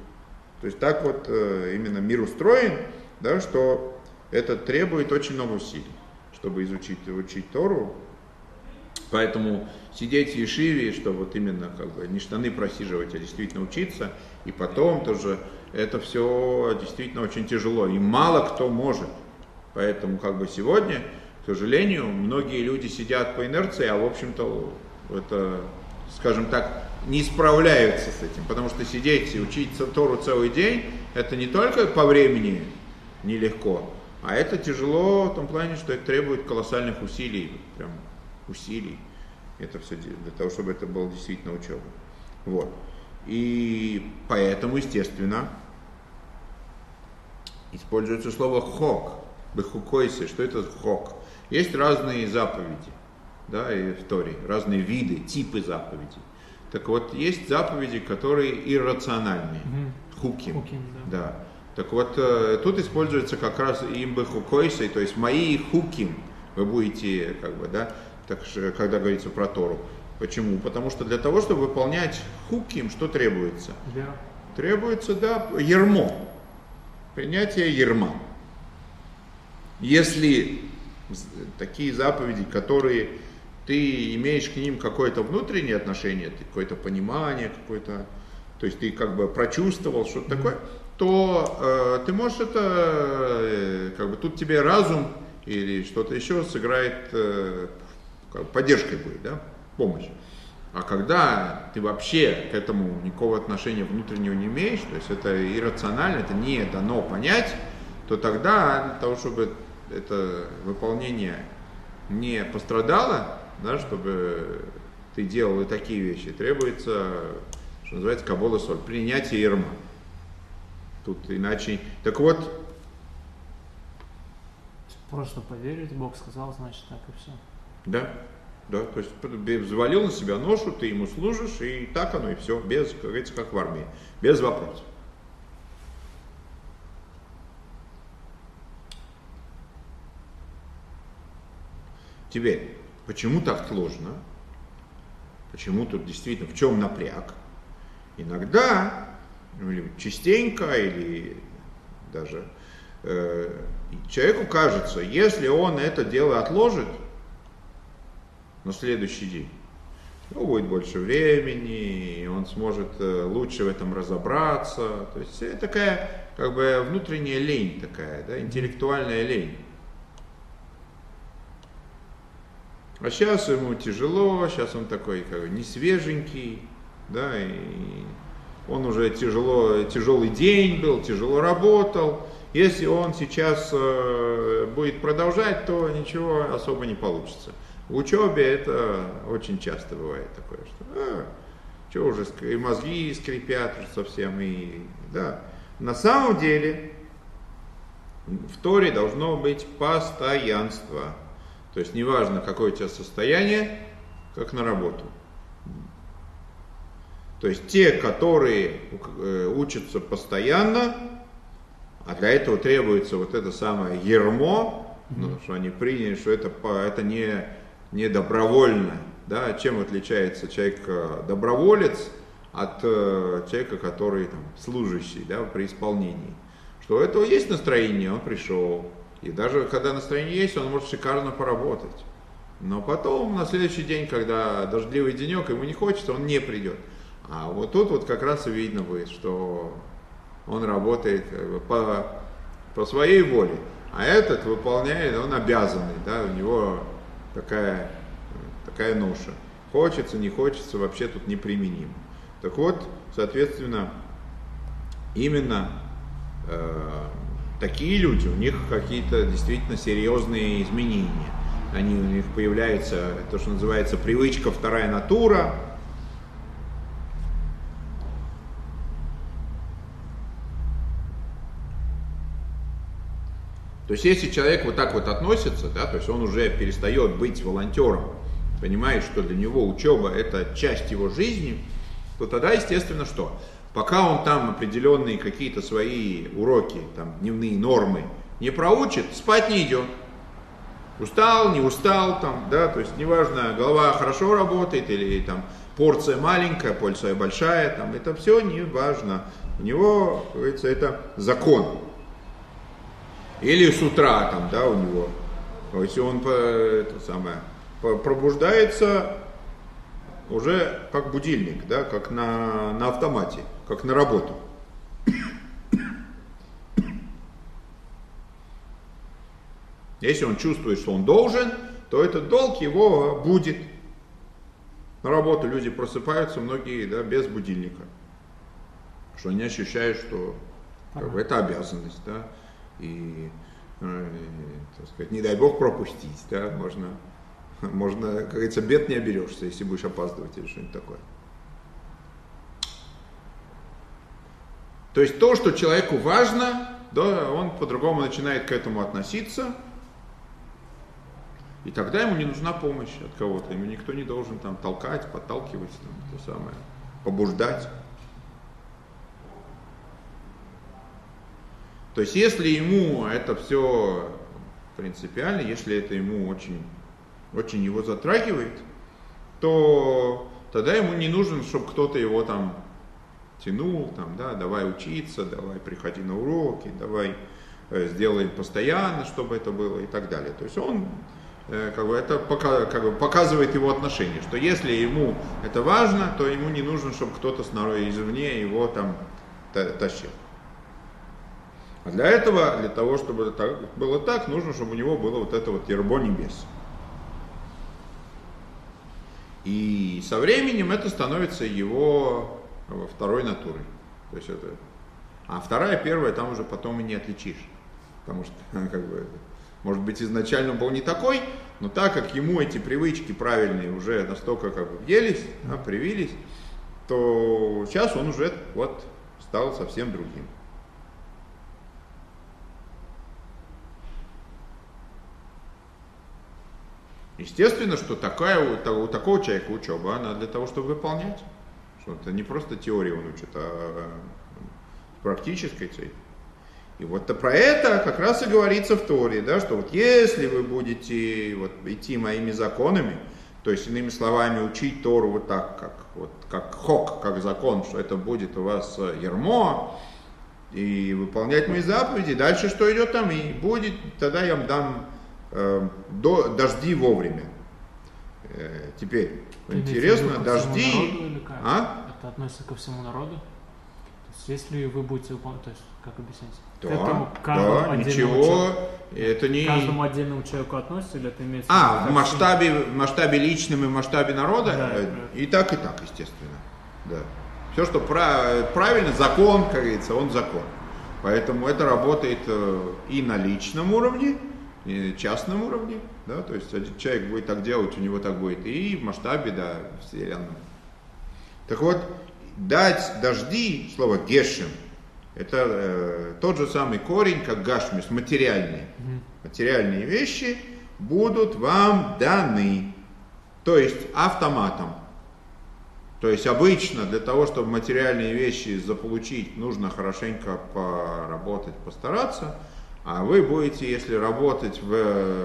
То есть так вот э, именно мир устроен, да, что это требует очень много усилий, чтобы изучить, учить Тору. Поэтому сидеть в Ешиве, что вот именно как бы не штаны просиживать, а действительно учиться, и потом тоже это все действительно очень тяжело, и мало кто может. Поэтому как бы сегодня, к сожалению, многие люди сидят по инерции, а в общем-то это, скажем так, не справляются с этим, потому что сидеть и учиться Тору целый день, это не только по времени нелегко, а это тяжело в том плане, что это требует колоссальных усилий, прям усилий, это все для того, чтобы это было действительно учеба. Вот. И поэтому, естественно, используется слово хок, бехукойсе, что это хок. Есть разные заповеди да, и в Торе, разные виды, типы заповедей. Так вот, есть заповеди, которые иррациональные, mm-hmm. хуким, хуким да. да. Так вот, э, тут используется как раз имбы хукойсой, то есть мои хуким, вы будете, как бы, да, так, когда говорится про Тору. Почему? Потому что для того, чтобы выполнять хуким, что требуется? Вера. Требуется, да, ермо, принятие ерма. Если такие заповеди, которые ты имеешь к ним какое-то внутреннее отношение, какое-то понимание, какое-то, то есть ты как бы прочувствовал что-то mm-hmm. такое, то э, ты можешь это, э, как бы тут тебе разум или что-то еще сыграет, э, поддержкой будет, да, помощь. А когда ты вообще к этому никакого отношения внутреннего не имеешь, то есть это иррационально, это не дано понять, то тогда для того, чтобы это выполнение не пострадало, да, чтобы ты делал и такие вещи, требуется, что называется, кабола соль, принятие ерма. Тут иначе... Так вот... Просто поверить, Бог сказал, значит так и все. Да, да, то есть взвалил на себя ношу, ты ему служишь, и так оно и все, без, как говорится, как в армии, без вопросов. Теперь, Почему так сложно? Почему тут действительно, в чем напряг? Иногда, ну, или частенько, или даже э, человеку кажется, если он это дело отложит на следующий день, ну, будет больше времени, он сможет э, лучше в этом разобраться. То есть такая как бы внутренняя лень такая, да, интеллектуальная лень. А сейчас ему тяжело, сейчас он такой как бы не свеженький, да, и он уже тяжело, тяжелый день был, тяжело работал. Если он сейчас э, будет продолжать, то ничего особо не получится. В учебе это очень часто бывает такое, что а, что уже и мозги скрипят уже совсем, и да. На самом деле в Торе должно быть постоянство. То есть неважно, какое у тебя состояние, как на работу. То есть те, которые э, учатся постоянно, а для этого требуется вот это самое ермо, ну, что они приняли, что это, это не, не добровольно. Да? Чем отличается человек э, доброволец от э, человека, который там, служащий да, при исполнении? Что у этого есть настроение, он пришел. И даже когда настроение есть, он может шикарно поработать. Но потом, на следующий день, когда дождливый денек, ему не хочется, он не придет. А вот тут вот как раз и видно будет, что он работает по, по своей воле. А этот выполняет, он обязанный, да, у него такая, такая ноша. Хочется, не хочется, вообще тут неприменимо. Так вот, соответственно, именно э, такие люди, у них какие-то действительно серьезные изменения. Они, у них появляется то, что называется привычка вторая натура, То есть если человек вот так вот относится, да, то есть он уже перестает быть волонтером, понимает, что для него учеба это часть его жизни, то тогда, естественно, что? Пока он там определенные какие-то свои уроки, там, дневные нормы не проучит, спать не идет. Устал, не устал, там, да, то есть неважно, голова хорошо работает или там порция маленькая, порция большая, там, это все не важно. У него, как говорится, это закон. Или с утра там, да, у него. То есть он это самое, пробуждается уже как будильник, да, как на, на автомате, как на работу. Если он чувствует, что он должен, то этот долг его будет. На работу люди просыпаются, многие да, без будильника. Что они ощущают, что как бы, это обязанность. Да и, э, так сказать, не дай бог пропустить, да, можно, можно, как говорится, бед не оберешься, если будешь опаздывать или что-нибудь такое. То есть то, что человеку важно, да, он по-другому начинает к этому относиться, и тогда ему не нужна помощь от кого-то, ему никто не должен там толкать, подталкивать, там, то самое, побуждать. То есть если ему это все принципиально, если это ему очень, очень его затрагивает, то тогда ему не нужно, чтобы кто-то его там тянул, там, да, давай учиться, давай приходи на уроки, давай э, сделаем постоянно, чтобы это было и так далее. То есть он э, как бы это пока, как бы показывает его отношение, что если ему это важно, то ему не нужно, чтобы кто-то снаружи извне его там тащил. А для этого, для того, чтобы это было так, нужно, чтобы у него было вот это вот ербо небес. И со временем это становится его второй натурой. То есть это... А вторая, первая, там уже потом и не отличишь. Потому что, как бы, может быть, изначально он был не такой, но так как ему эти привычки правильные уже настолько как бы въелись, да, привились, то сейчас он уже вот стал совсем другим. Естественно, что такая, у такого человека учеба, она для того, чтобы выполнять. Что это не просто теория он учит, а практической цель. И вот про это как раз и говорится в Торе, да, что вот если вы будете вот, идти моими законами, то есть, иными словами, учить Тору вот так, как, вот, как хок, как закон, что это будет у вас ермо, и выполнять мои заповеди, дальше что идет там, и будет, тогда я вам дам э, до, дожди вовремя. Э, теперь, Ты интересно, дожди... А? Это относится ко всему народу? То есть, если вы будете выполнять, то есть, как объяснить? Да, этому, да, ничего, человеку, это не... Каждому отдельному человеку относится или это имеется А, в масштабе, в масштабе личном и в масштабе народа? Да, э, и так, и так, естественно. Да. Все, что правильно, закон, как говорится, он закон. Поэтому это работает э, и на личном уровне, частном уровне, да, то есть один человек будет так делать, у него так будет, и в масштабе, да, вселенной. Так вот, дать дожди, слово гешем, это э, тот же самый корень, как гашмис, материальные. Материальные вещи будут вам даны, то есть автоматом. То То есть обычно для того, чтобы материальные вещи заполучить, нужно хорошенько поработать, постараться. А вы будете, если работать в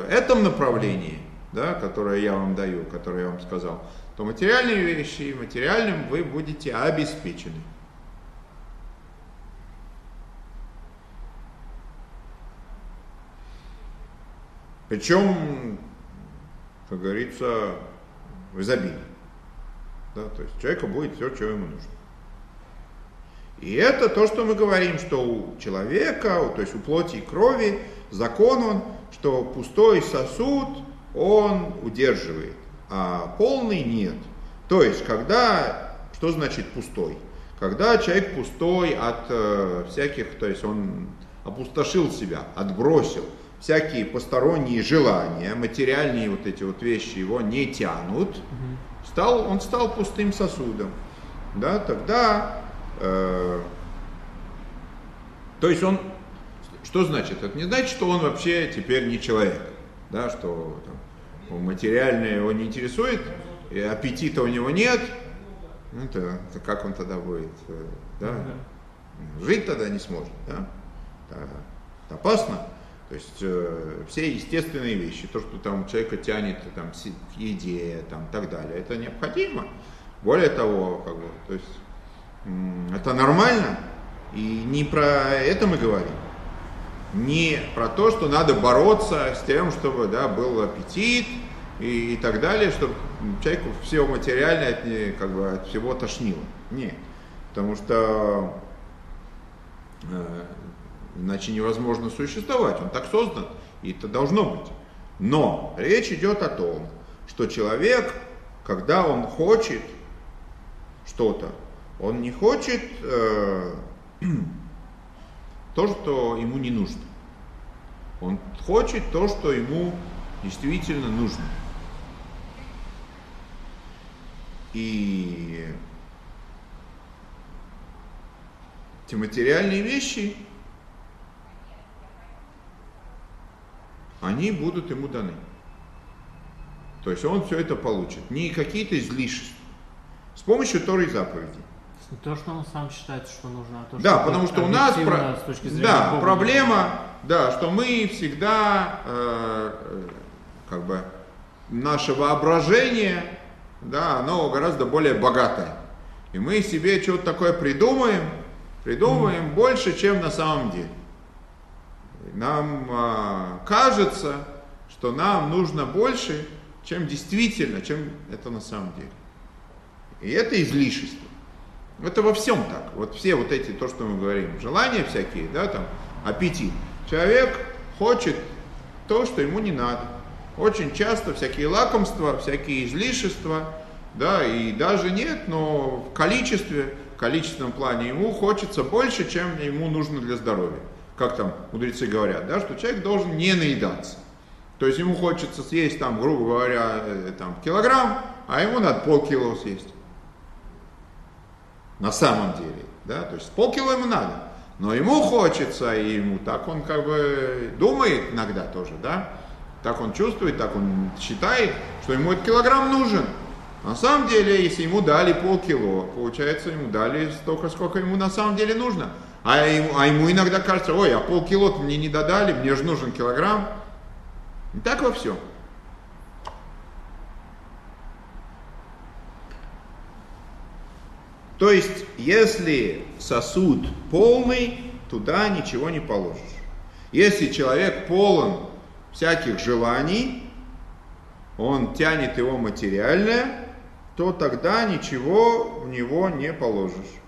этом направлении, да, которое я вам даю, которое я вам сказал, то материальные вещи, материальным вы будете обеспечены. Причем, как говорится, в изобилии. Да, то есть человеку будет все, что ему нужно. И это то, что мы говорим, что у человека, то есть у плоти и крови, закон он, что пустой сосуд он удерживает, а полный нет. То есть, когда, что значит пустой? Когда человек пустой от э, всяких, то есть он опустошил себя, отбросил всякие посторонние желания, материальные вот эти вот вещи его не тянут, стал, он стал пустым сосудом. Да, тогда, э, то есть он, что значит? Это не значит, что он вообще теперь не человек, да, что там, материальное его не интересует, и аппетита у него нет, ну, это, это как он тогда будет, э, да? Жить тогда не сможет, да? Это, это опасно. То есть э, все естественные вещи, то, что там человека тянет там, к еде, там, так далее, это необходимо. Более того, как бы, то есть, это нормально, и не про это мы говорим. Не про то, что надо бороться с тем, чтобы да, был аппетит и, и так далее, чтобы человеку все материальное от, как бы, от всего тошнило. Нет. Потому что э, Иначе невозможно существовать. Он так создан, и это должно быть. Но речь идет о том, что человек, когда он хочет что-то, он не хочет э, то, что ему не нужно. Он хочет то, что ему действительно нужно. И эти материальные вещи, они будут ему даны. То есть он все это получит. Не какие-то излишества. С помощью Торы заповедей. Не то, что он сам считает, что нужно, а то, да, что потому что у нас про... с точки зрения да, Бога проблема, да, что мы всегда э, э, как бы наше воображение, да, оно гораздо более богатое. И мы себе что-то такое придумаем, придумаем mm. больше, чем на самом деле нам а, кажется, что нам нужно больше, чем действительно, чем это на самом деле. И это излишество. Это во всем так. Вот все вот эти, то, что мы говорим, желания всякие, да, там, аппетит. Человек хочет то, что ему не надо. Очень часто всякие лакомства, всякие излишества, да, и даже нет, но в количестве, в количественном плане ему хочется больше, чем ему нужно для здоровья как там мудрецы говорят, да, что человек должен не наедаться. То есть ему хочется съесть там, грубо говоря, э, там, килограмм, а ему надо полкило съесть. На самом деле, да, то есть полкило ему надо. Но ему хочется, и ему так он как бы думает иногда тоже, да, так он чувствует, так он считает, что ему этот килограмм нужен. На самом деле, если ему дали полкило, получается, ему дали столько, сколько ему на самом деле нужно. А ему, а ему иногда кажется, ой, а полкило мне не додали, мне же нужен килограмм. И так во всем. То есть, если сосуд полный, туда ничего не положишь. Если человек полон всяких желаний, он тянет его материальное, то тогда ничего в него не положишь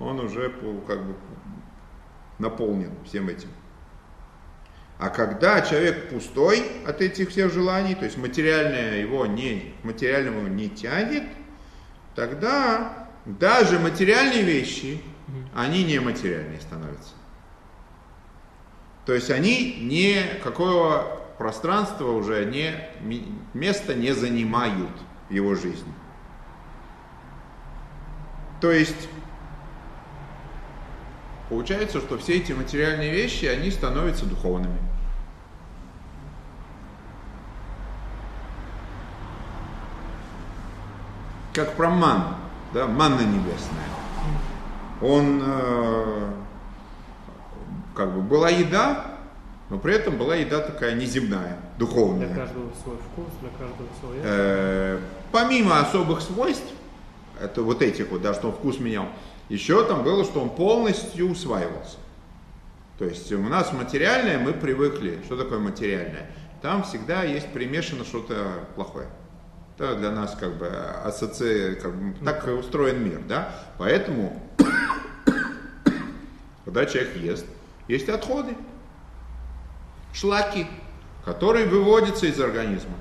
он уже как бы наполнен всем этим. А когда человек пустой от этих всех желаний, то есть материальное его не, материальному не тянет, тогда даже материальные вещи, они не материальные становятся. То есть они не какого пространства уже не, место не занимают в его жизни. То есть Получается, что все эти материальные вещи, они становятся духовными. Как про ман. Да, манна небесная. Он, э, как бы, была еда, но при этом была еда такая неземная, духовная. Для каждого свой вкус, для каждого свой. Э, помимо особых свойств, это вот этих вот, да, что он вкус менял, еще там было, что он полностью усваивался. То есть у нас материальное, мы привыкли. Что такое материальное? Там всегда есть примешано что-то плохое. Это для нас как бы ассоци... как бы, так устроен мир, да? Поэтому, когда человек ест, есть отходы, шлаки, которые выводятся из организма.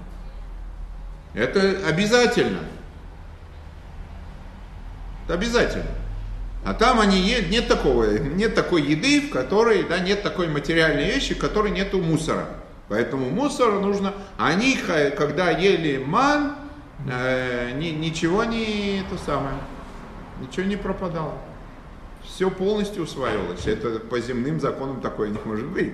Это обязательно. Это обязательно. А там они едят, нет такого, нет такой еды, в которой, да, нет такой материальной вещи, в которой нету мусора. Поэтому мусор нужно. Они, когда ели ман, э, ни, ничего не то самое, ничего не пропадало. Все полностью усваивалось. Это по земным законам такое не может быть.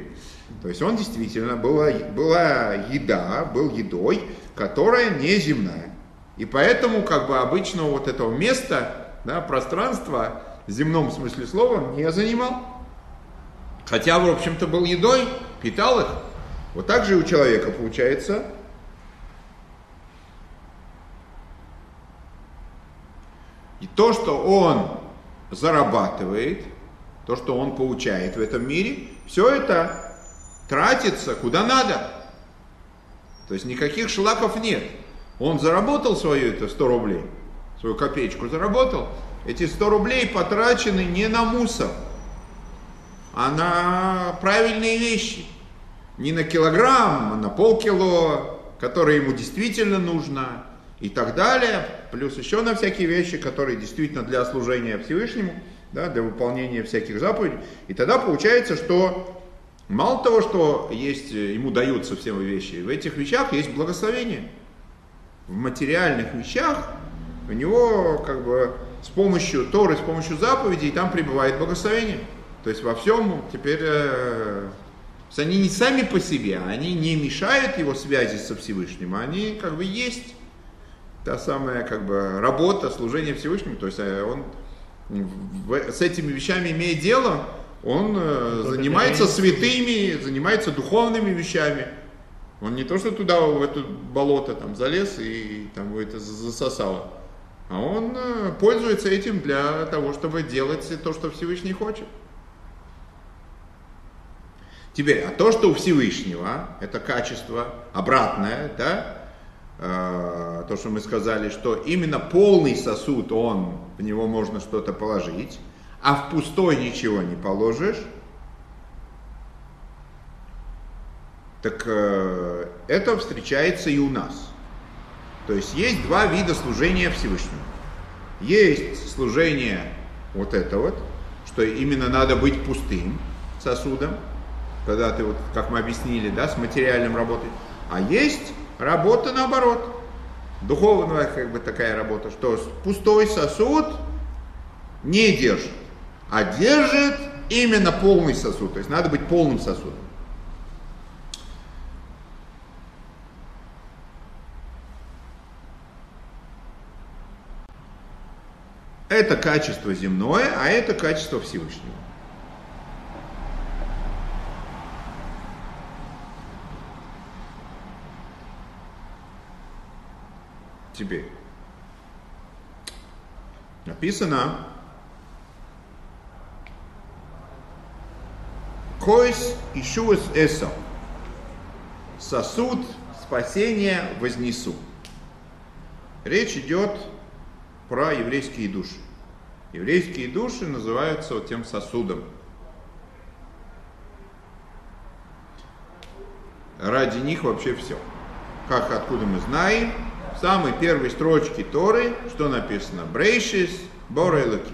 То есть он действительно была, была еда, был едой, которая не земная. И поэтому как бы обычного вот этого места, да, пространства в земном смысле слова не занимал. Хотя, в общем-то, был едой, питал их. Вот так же и у человека получается. И то, что он зарабатывает, то, что он получает в этом мире, все это тратится куда надо. То есть никаких шлаков нет. Он заработал свою это 100 рублей, свою копеечку заработал, эти 100 рублей потрачены не на мусор, а на правильные вещи. Не на килограмм, а на полкило, которое ему действительно нужно и так далее. Плюс еще на всякие вещи, которые действительно для служения Всевышнему, да, для выполнения всяких заповедей. И тогда получается, что мало того, что есть, ему даются все вещи, в этих вещах есть благословение. В материальных вещах у него как бы с помощью Торы, с помощью заповедей, там пребывает благословение. То есть во всем теперь э, они не сами по себе, они не мешают его связи со Всевышним, они как бы есть та самая как бы работа, служение Всевышнему. То есть э, он в, с этими вещами имеет дело, он э, занимается святыми, занимается духовными вещами. Он не то, что туда, в это болото там залез и там это засосало. А он э, пользуется этим для того, чтобы делать то, что Всевышний хочет. Теперь, а то, что у Всевышнего, это качество обратное, да, то, что мы сказали, что именно полный сосуд, он, в него можно что-то положить, а в пустой ничего не положишь, так э, это встречается и у нас. То есть есть два вида служения Всевышнему. Есть служение вот это вот, что именно надо быть пустым сосудом, когда ты вот, как мы объяснили, да, с материальным работой. А есть работа наоборот, духовная как бы такая работа, что пустой сосуд не держит, а держит именно полный сосуд. То есть надо быть полным сосудом. Это качество земное, а это качество Всевышнего. Теперь. Написано, Койс Ишуас Эсо. Сосуд спасения вознесу. Речь идет про еврейские души. Еврейские души называются вот тем сосудом. Ради них вообще все. Как откуда мы знаем, в самой первой строчке Торы, что написано? Брейшис, Борелаки.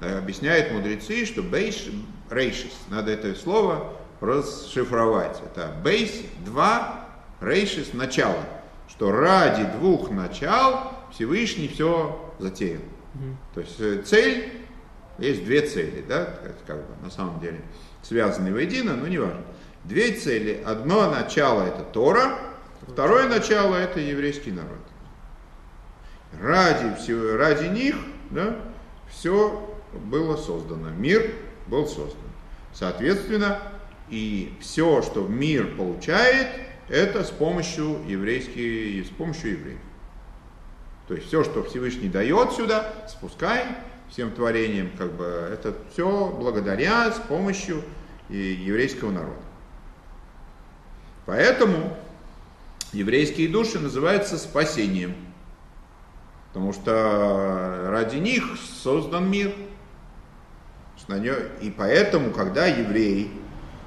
Объясняют мудрецы, что бейш, рейшис, надо это слово расшифровать. Это бейс, два, рейшис, начало. Что ради двух начал Всевышний все затеял. То есть э, цель, есть две цели, да, как бы на самом деле связанные воедино, но не важно. Две цели. Одно начало это Тора, второе начало это еврейский народ. Ради, всего, ради них да, все было создано, мир был создан. Соответственно, и все, что мир получает, это с помощью еврейских, с помощью евреев. То есть все, что Всевышний дает сюда, спускай всем творениям, как бы это все благодаря, с помощью еврейского народа. Поэтому еврейские души называются спасением. Потому что ради них создан мир. И поэтому, когда еврей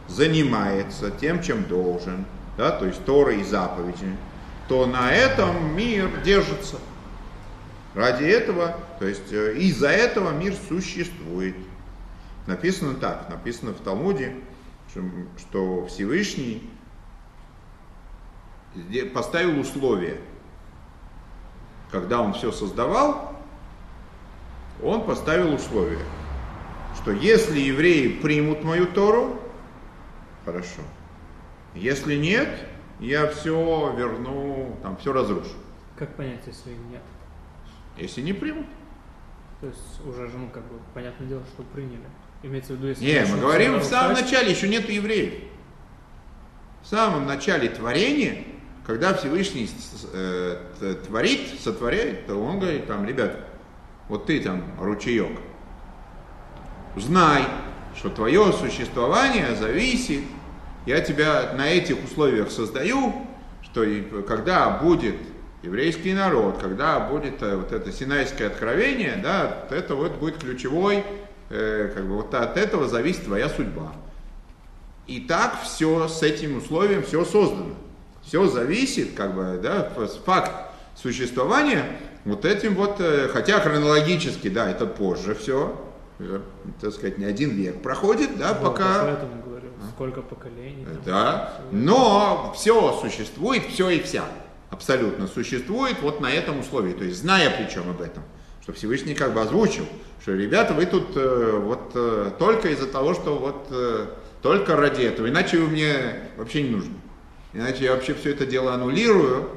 занимается тем, чем должен, да, то есть Торой и заповедями, то на этом мир держится. Ради этого, то есть э, из-за этого мир существует. Написано так, написано в Талмуде, что Всевышний поставил условия. Когда он все создавал, он поставил условия, что если евреи примут мою Тору, хорошо. Если нет, я все верну, там все разрушу. Как понять, если нет? Если не примут. То есть уже же, ну, как бы, понятное дело, что приняли. Имеется в виду, если... Не, мы говорим в самом начале, еще нет евреев. В самом начале творения, когда Всевышний э, творит, сотворяет, то он говорит, там, ребят, вот ты там ручеек, знай, что твое существование зависит, я тебя на этих условиях создаю, что когда будет еврейский народ, когда будет э, вот это синайское откровение, да, это вот будет ключевой, э, как бы вот от этого зависит твоя судьба. И так все с этим условием, все создано. Все зависит, как бы, да, факт существования вот этим вот, э, хотя хронологически, да, это позже все, э, так сказать, не один век проходит, да, вот, пока... Поэтому говорю, сколько поколений. Там, да, но все существует, все и вся абсолютно существует вот на этом условии, то есть зная причем об этом, что Всевышний как бы озвучил, что ребята, вы тут э, вот э, только из-за того, что вот э, только ради этого, иначе вы мне вообще не нужны. Иначе я вообще все это дело аннулирую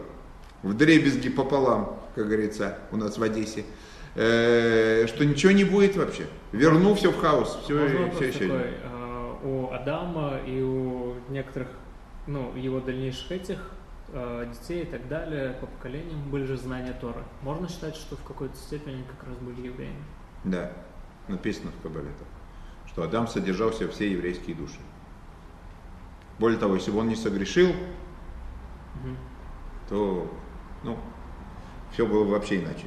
в дребезги пополам, как говорится, у нас в Одессе, э, что ничего не будет вообще. Верну все в хаос. Все, Можно все еще. Такой, э, у Адама и у некоторых, ну, его дальнейших этих Э, детей и так далее по поколениям были же знания Торы. Можно считать, что в какой-то степени как раз были евреями? Да, написано в Кабале что Адам содержал все еврейские души. Более того, если бы он не согрешил, угу. то ну, все было бы вообще иначе.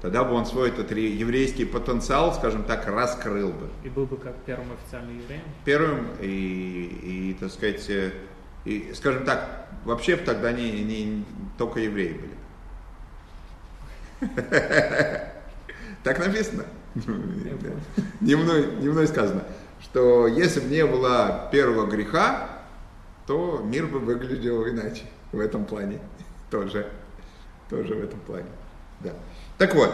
Тогда бы он свой этот еврейский потенциал, скажем так, раскрыл бы. И был бы как первым официальным евреем? Первым и, и так сказать, э, и, скажем так, вообще тогда не, не только евреи были. Так написано. Не мной, не мной сказано, что если бы не было первого греха, то мир бы выглядел иначе в этом плане. Тоже, тоже в этом плане. Да. Так вот.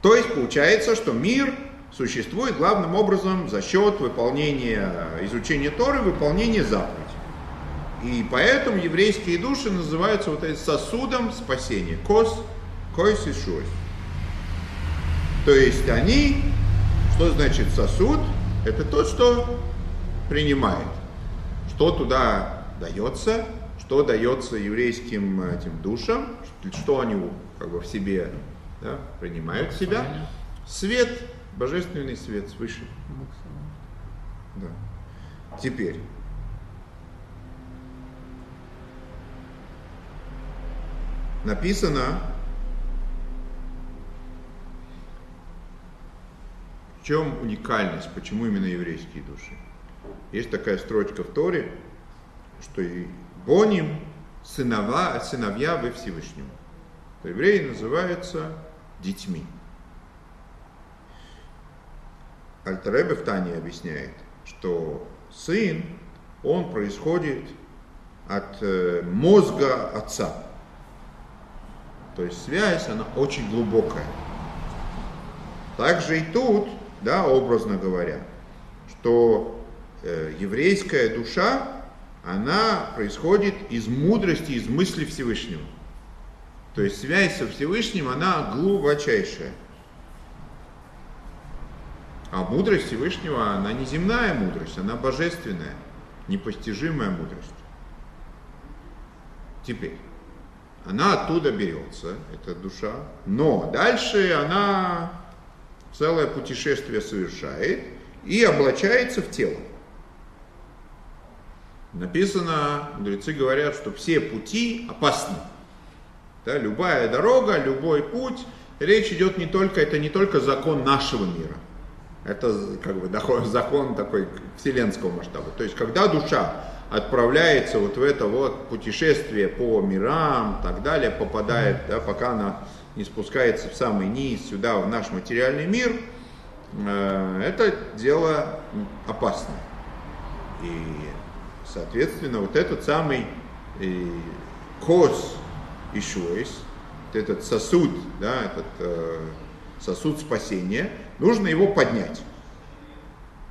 То есть получается, что мир существует главным образом за счет выполнения, изучения Торы, выполнения заповедей. И поэтому еврейские души называются вот этим сосудом спасения. Кос, койс и шойс. То есть они, что значит сосуд? Это тот, что принимает. Что туда дается, что дается еврейским этим душам, что они как бы в себе да, принимают в себя. Свет Божественный свет свыше. Да. Теперь. Написано, в чем уникальность, почему именно еврейские души. Есть такая строчка в Торе, что и Боним сыновья, сыновья во Всевышнем. Евреи называются детьми. Альтеребе в Тане объясняет, что сын, он происходит от э, мозга отца. То есть связь, она очень глубокая. Также и тут, да, образно говоря, что э, еврейская душа, она происходит из мудрости, из мысли Всевышнего. То есть связь со Всевышним, она глубочайшая. А мудрость Всевышнего, она не земная мудрость, она божественная, непостижимая мудрость. Теперь, она оттуда берется, эта душа, но дальше она целое путешествие совершает и облачается в тело. Написано, мудрецы говорят, что все пути опасны. Да, любая дорога, любой путь, речь идет не только, это не только закон нашего мира, это как бы закон такой вселенского масштаба. То есть, когда душа отправляется вот в это вот путешествие по мирам и так далее, попадает, да, пока она не спускается в самый низ, сюда, в наш материальный мир, э, это дело опасное. И, соответственно, вот этот самый э, кос Ишуэс, этот сосуд, да, этот э, сосуд спасения, нужно его поднять.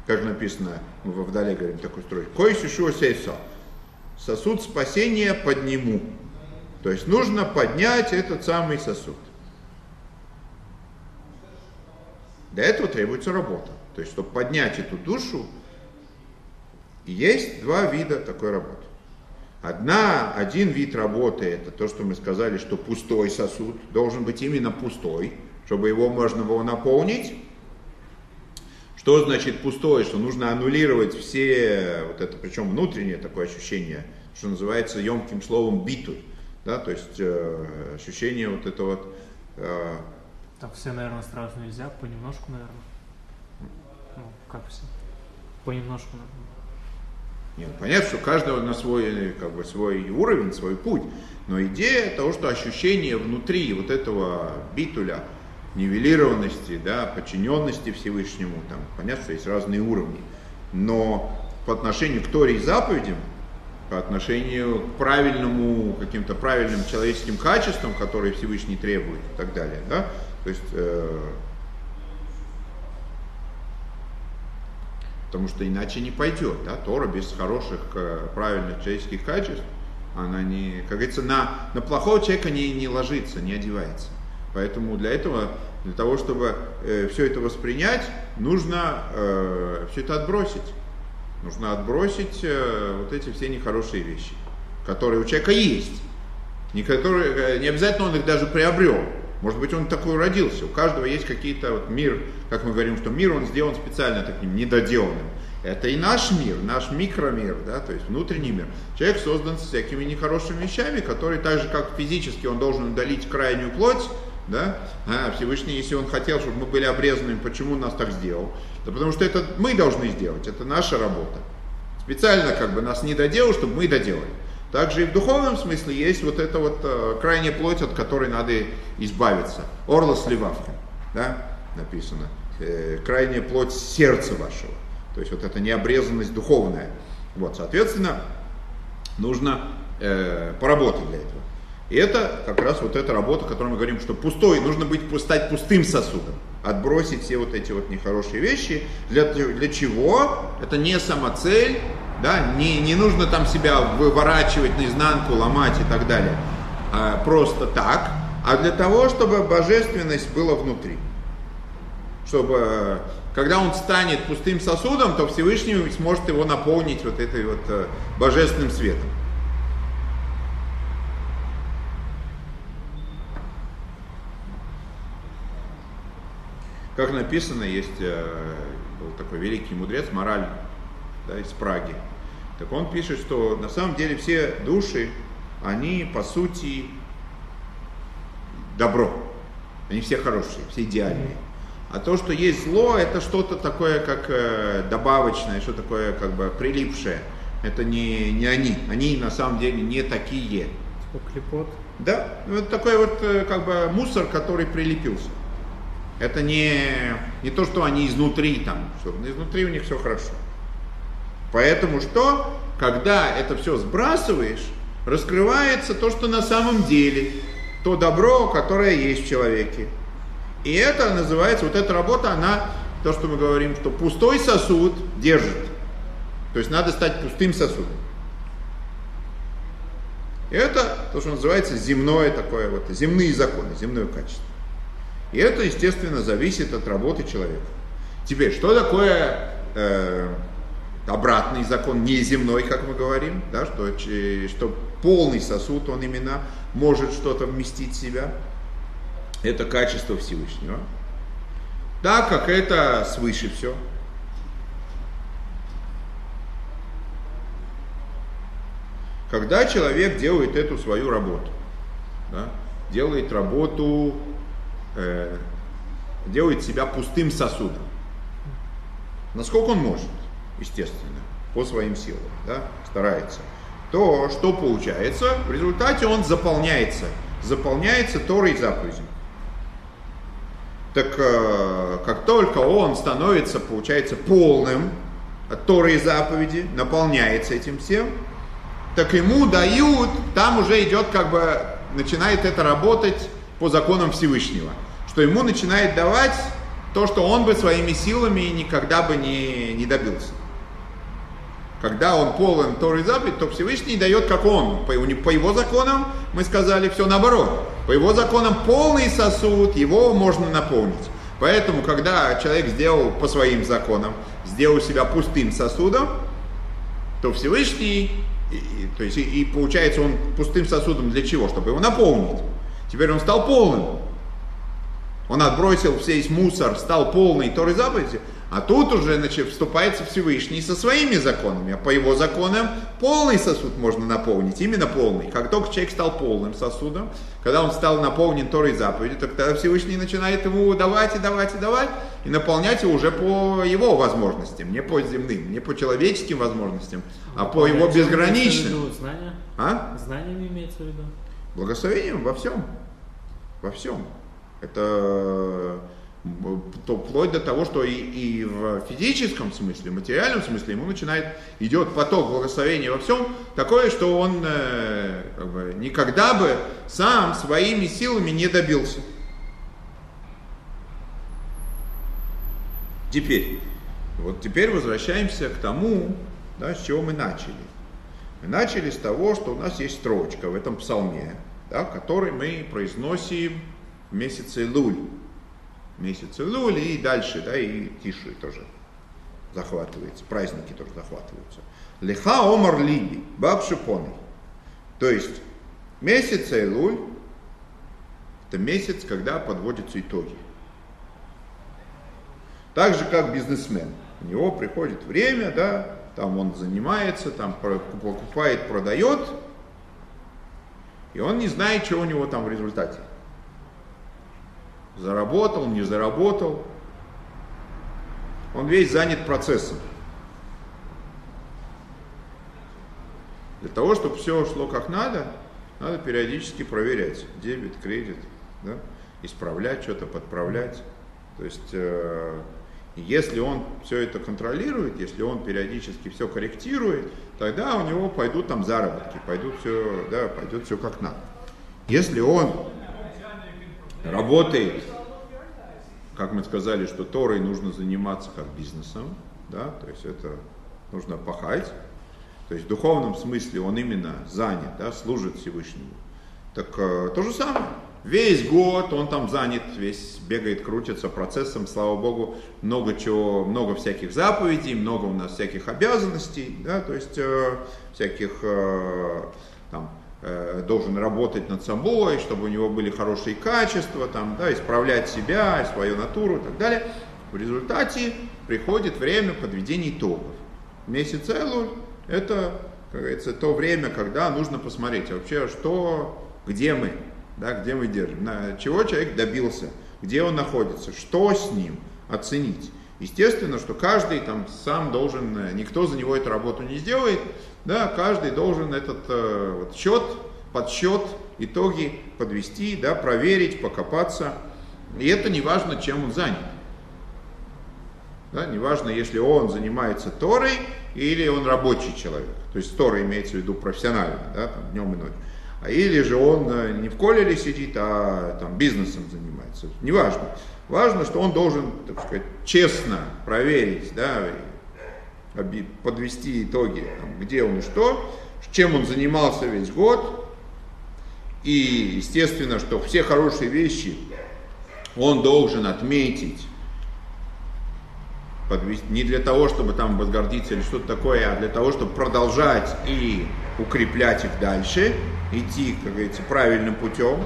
Как написано, мы во вдале говорим такую строчку. Койс Ишуа Сейсо. Сосуд спасения подниму. То есть нужно поднять этот самый сосуд. Для этого требуется работа. То есть, чтобы поднять эту душу, есть два вида такой работы. Одна, один вид работы, это то, что мы сказали, что пустой сосуд должен быть именно пустой, чтобы его можно было наполнить. Что значит пустой? Что нужно аннулировать все, вот это, причем внутреннее такое ощущение, что называется емким словом биту, да, то есть э, ощущение вот этого. Э, так все, наверное, сразу нельзя, понемножку, наверное. Ну, как все? Понемножку, наверное. Нет, понятно, что каждого на свой, как бы, свой уровень, свой путь. Но идея того, что ощущение внутри вот этого битуля, нивелированности, да, подчиненности Всевышнему, там, понятно, что есть разные уровни. Но по отношению к Торе и заповедям, по отношению к правильному, каким-то правильным человеческим качествам, которые Всевышний требует и так далее, да, то есть э, потому что иначе не пойдет. Да? Тора без хороших, э, правильных человеческих качеств, она не, как говорится, на, на плохого человека не, не ложится, не одевается. Поэтому для этого, для того, чтобы э, все это воспринять, нужно э, все это отбросить. Нужно отбросить э, вот эти все нехорошие вещи, которые у человека есть. Не, которые, э, не обязательно он их даже приобрел. Может быть, он такой родился. У каждого есть какие-то вот мир, как мы говорим, что мир он сделан специально таким недоделанным. Это и наш мир, наш микромир, да, то есть внутренний мир. Человек создан с всякими нехорошими вещами, которые так же, как физически он должен удалить крайнюю плоть, да, а Всевышний, если он хотел, чтобы мы были обрезанными, почему нас так сделал? Да потому что это мы должны сделать, это наша работа. Специально как бы нас не доделал, чтобы мы доделали. Также и в духовном смысле есть вот эта вот э, крайняя плоть, от которой надо избавиться. Орла сливавка, да, написано. Э, крайняя плоть сердца вашего. То есть вот эта необрезанность духовная. Вот, соответственно, нужно э, поработать для этого. И это как раз вот эта работа, о которой мы говорим, что пустой, нужно быть, стать пустым сосудом, отбросить все вот эти вот нехорошие вещи. Для, для чего? Это не самоцель, да, не, не нужно там себя выворачивать наизнанку, ломать и так далее, а просто так, а для того, чтобы божественность была внутри. Чтобы, когда он станет пустым сосудом, то Всевышний сможет его наполнить вот этой вот э, божественным светом. Как написано, есть э, был такой великий мудрец, мораль да, из Праги. Так он пишет, что на самом деле все души, они по сути добро. Они все хорошие, все идеальные. А то, что есть зло, это что-то такое, как э, добавочное, что такое, как бы прилипшее. Это не, не они. Они на самом деле не такие. Типа клепот? Да, это такой вот э, как бы мусор, который прилепился. Это не, не то, что они изнутри там, что изнутри у них все хорошо. Поэтому что? Когда это все сбрасываешь, раскрывается то, что на самом деле, то добро, которое есть в человеке. И это называется, вот эта работа, она, то, что мы говорим, что пустой сосуд держит. То есть надо стать пустым сосудом. Это то, что называется земное такое, вот, земные законы, земное качество. И это, естественно, зависит от работы человека. Теперь, что такое э, обратный закон, неземной, как мы говорим, да, что, что полный сосуд, он именно может что-то вместить в себя. Это качество Всевышнего. Так как это свыше все. Когда человек делает эту свою работу, да, делает работу, э, делает себя пустым сосудом, насколько он может, естественно, по своим силам, да, старается, то что получается? В результате он заполняется, заполняется Торой заповедью. Так э, как только он становится, получается, полным от Торы и заповеди, наполняется этим всем, так ему дают, там уже идет как бы, начинает это работать по законам Всевышнего, что ему начинает давать то, что он бы своими силами никогда бы не, не добился. Когда он полон Торы заповедь, то Всевышний дает, как он. По, по его законам мы сказали все наоборот. По его законам полный сосуд, его можно наполнить. Поэтому, когда человек сделал по своим законам, сделал себя пустым сосудом, то Всевышний, и, и, то есть, и, и получается он пустым сосудом для чего? Чтобы его наполнить. Теперь он стал полным. Он отбросил весь мусор, стал полный Торы заповеди, а тут уже значит, вступается Всевышний со своими законами, а по его законам полный сосуд можно наполнить, именно полный. Как только человек стал полным сосудом, когда он стал наполнен Торой заповедью, то тогда Всевышний начинает ему давать и давать и давать, и наполнять его уже по его возможностям, не по земным, не по человеческим возможностям, а по его безграничным. Знания? А? Знаниями имеется в виду? Благословением во всем. Во всем. Это то вплоть до того, что и, и в физическом смысле, в материальном смысле ему начинает, идет поток благословения во всем, такое, что он э, как бы, никогда бы сам своими силами не добился. Теперь, вот теперь возвращаемся к тому, да, с чего мы начали. Мы начали с того, что у нас есть строчка в этом псалме, да, который мы произносим в месяце Луль месяц Илуль и дальше, да, и Тиши тоже захватывается, праздники тоже захватываются. Лиха омар либи, бабшипоны. То есть месяц Илуль это месяц, когда подводятся итоги. Так же, как бизнесмен. У него приходит время, да, там он занимается, там покупает, продает, и он не знает, что у него там в результате. Заработал, не заработал. Он весь занят процессом. Для того, чтобы все шло как надо, надо периодически проверять. Дебет, кредит, да? исправлять что-то, подправлять. То есть, э, если он все это контролирует, если он периодически все корректирует, тогда у него пойдут там заработки, пойдут все, да, пойдет все как надо. Если он работает, как мы сказали, что Торой нужно заниматься как бизнесом, да, то есть это нужно пахать, то есть в духовном смысле он именно занят, да, служит Всевышнему. Так э, то же самое. Весь год он там занят, весь бегает, крутится процессом, слава Богу, много чего, много всяких заповедей, много у нас всяких обязанностей, да, то есть э, всяких э, там Э, должен работать над собой, чтобы у него были хорошие качества, там, да, исправлять себя, свою натуру и так далее. В результате приходит время подведения итогов. Месяц Элуль – это, как говорится, то время, когда нужно посмотреть а вообще, что, где мы, да, где мы держим, на, чего человек добился, где он находится, что с ним, оценить. Естественно, что каждый там сам должен, э, никто за него эту работу не сделает, да, каждый должен этот э, вот, счет, подсчет, итоги подвести, да, проверить, покопаться. И это не важно, чем он занят. Да, неважно, если он занимается Торой или он рабочий человек. То есть Тора имеется в виду профессионально, да, там, днем и ночью. А или же он э, не в колеле сидит, а там, бизнесом занимается. Неважно. Важно, что он должен, так сказать, честно проверить, да, подвести итоги, там, где он и что, чем он занимался весь год, И естественно, что все хорошие вещи он должен отметить не для того, чтобы там возгордиться или что-то такое, а для того, чтобы продолжать и укреплять их дальше, идти, как говорится, правильным путем.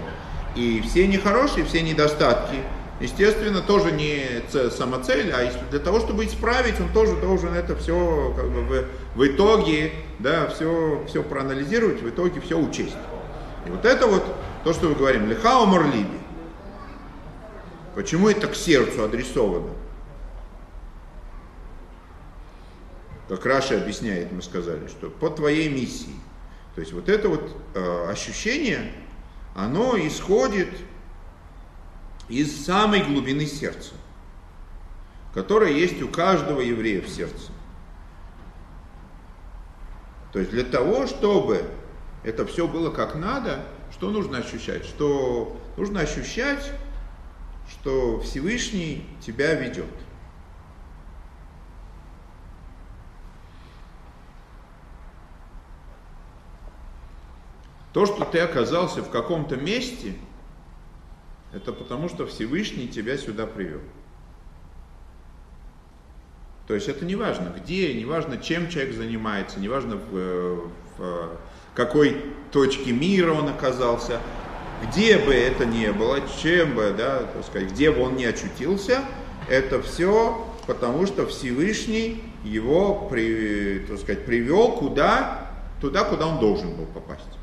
И все нехорошие, все недостатки, естественно, тоже не самоцель, а для того, чтобы исправить, он тоже должен это все как бы, в, в итоге, да, все, все проанализировать, в итоге все учесть. И вот это вот то, что мы говорим, лихао морлиби. Почему это к сердцу адресовано? Как Раша объясняет, мы сказали, что по твоей миссии. То есть вот это вот э, ощущение, оно исходит из самой глубины сердца, которая есть у каждого еврея в сердце. То есть для того, чтобы это все было как надо, что нужно ощущать? Что нужно ощущать, что Всевышний тебя ведет. То, что ты оказался в каком-то месте, это потому, что Всевышний тебя сюда привел. То есть это не важно, где, не важно, чем человек занимается, не важно, в, в какой точке мира он оказался, где бы это ни было, чем бы, да, так сказать, где бы он ни очутился, это все потому, что Всевышний его, при, так сказать, привел куда? Туда, куда он должен был попасть.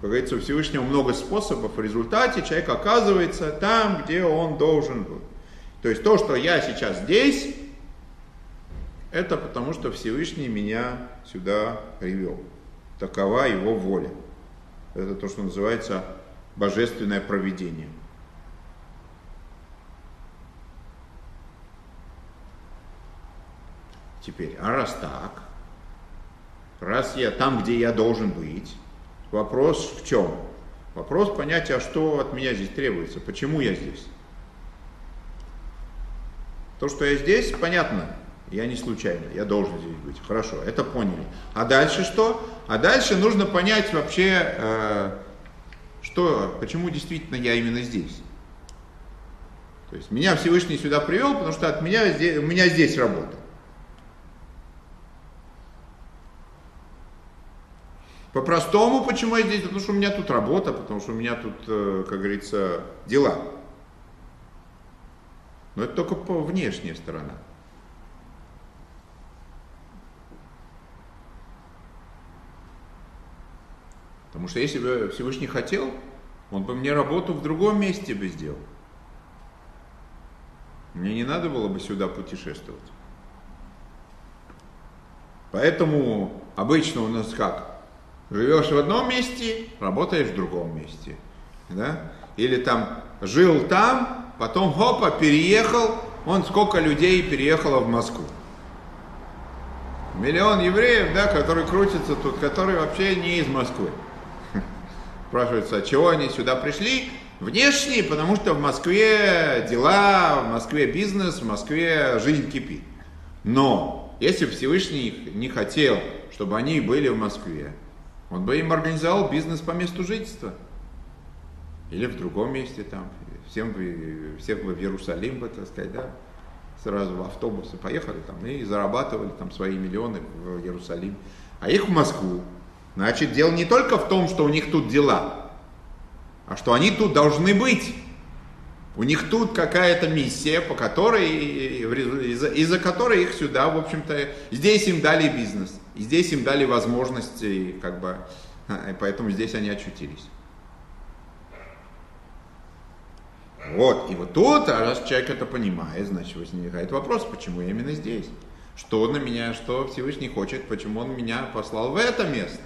Как говорится, у Всевышнего много способов, в результате человек оказывается там, где он должен был. То есть то, что я сейчас здесь, это потому, что Всевышний меня сюда привел. Такова его воля. Это то, что называется божественное провидение. Теперь, а раз так, раз я там, где я должен быть, Вопрос в чем? Вопрос понять, а что от меня здесь требуется, почему я здесь. То, что я здесь, понятно, я не случайно, я должен здесь быть. Хорошо, это поняли. А дальше что? А дальше нужно понять вообще, э, что, почему действительно я именно здесь. То есть меня Всевышний сюда привел, потому что от меня у меня здесь работа. По-простому, почему я здесь? Потому что у меня тут работа, потому что у меня тут, э, как говорится, дела. Но это только по внешняя сторона. Потому что если бы Всевышний хотел, он бы мне работу в другом месте бы сделал. Мне не надо было бы сюда путешествовать. Поэтому обычно у нас как? Живешь в одном месте, работаешь в другом месте. Да? Или там жил там, потом хопа, переехал, он сколько людей переехало в Москву. Миллион евреев, да, которые крутятся тут, которые вообще не из Москвы. Спрашивается, от чего они сюда пришли? Внешние, потому что в Москве дела, в Москве бизнес, в Москве жизнь кипит. Но если Всевышний не хотел, чтобы они были в Москве, он бы им организовал бизнес по месту жительства. Или в другом месте там. Всем бы, всех бы в Иерусалим бы, так сказать, да. Сразу в автобусы поехали там и зарабатывали там свои миллионы в Иерусалим. А их в Москву. Значит, дело не только в том, что у них тут дела, а что они тут должны быть. У них тут какая-то миссия, по которой, из-за, из которой их сюда, в общем-то, здесь им дали бизнес. И здесь им дали возможности, как бы, и поэтому здесь они очутились. Вот, и вот тут, а раз человек это понимает, значит возникает вопрос, почему я именно здесь? Что на меня, что Всевышний хочет, почему он меня послал в это место?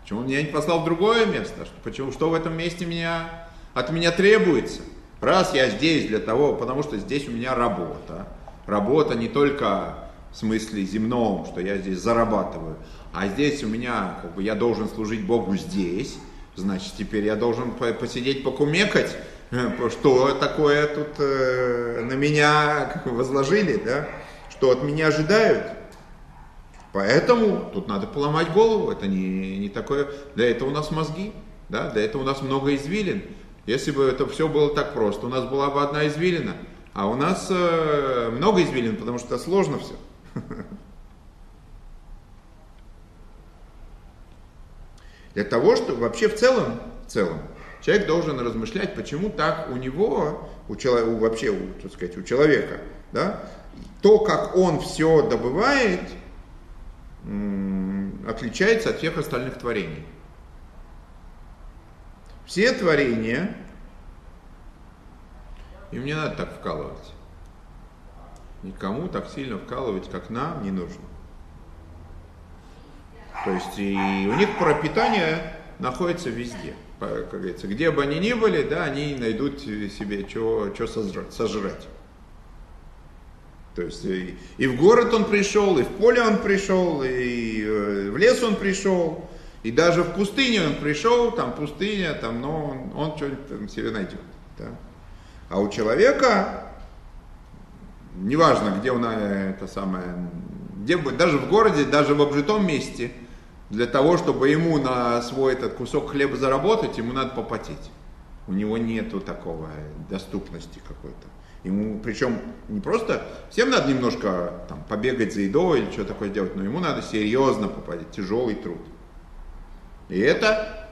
Почему он меня не послал в другое место? Почему, что в этом месте меня, от меня требуется? Раз я здесь для того, потому что здесь у меня работа. Работа не только смысле земном, что я здесь зарабатываю, а здесь у меня, как бы, я должен служить Богу здесь, значит, теперь я должен посидеть, покумекать, э, что такое тут э, на меня возложили, да, что от меня ожидают. Поэтому тут надо поломать голову, это не, не такое, для этого у нас мозги. Да? Для этого у нас много извилин. Если бы это все было так просто, у нас была бы одна извилина. А у нас э, много извилин, потому что сложно все. Для того, чтобы вообще в целом, в целом, человек должен размышлять, почему так у него, у человека, вообще, у, так сказать, у человека, да, то, как он все добывает, отличается от всех остальных творений. Все творения, им не надо так вкалывать. Никому так сильно вкалывать, как нам, не нужно. То есть и у них пропитание находится везде. Как говорится, где бы они ни были, да, они найдут себе что сожрать, сожрать. То есть и, и в город он пришел, и в поле он пришел, и э, в лес он пришел, и даже в пустыне он пришел, там пустыня, там, но он, он что-нибудь себе найдет. Да? А у человека, неважно, где он э, это самое, где, даже в городе, даже в обжитом месте, для того, чтобы ему на свой этот кусок хлеба заработать, ему надо попотеть. У него нету такого доступности какой-то. Ему, причем не просто, всем надо немножко там, побегать за едой или что такое делать, но ему надо серьезно попадать, тяжелый труд. И это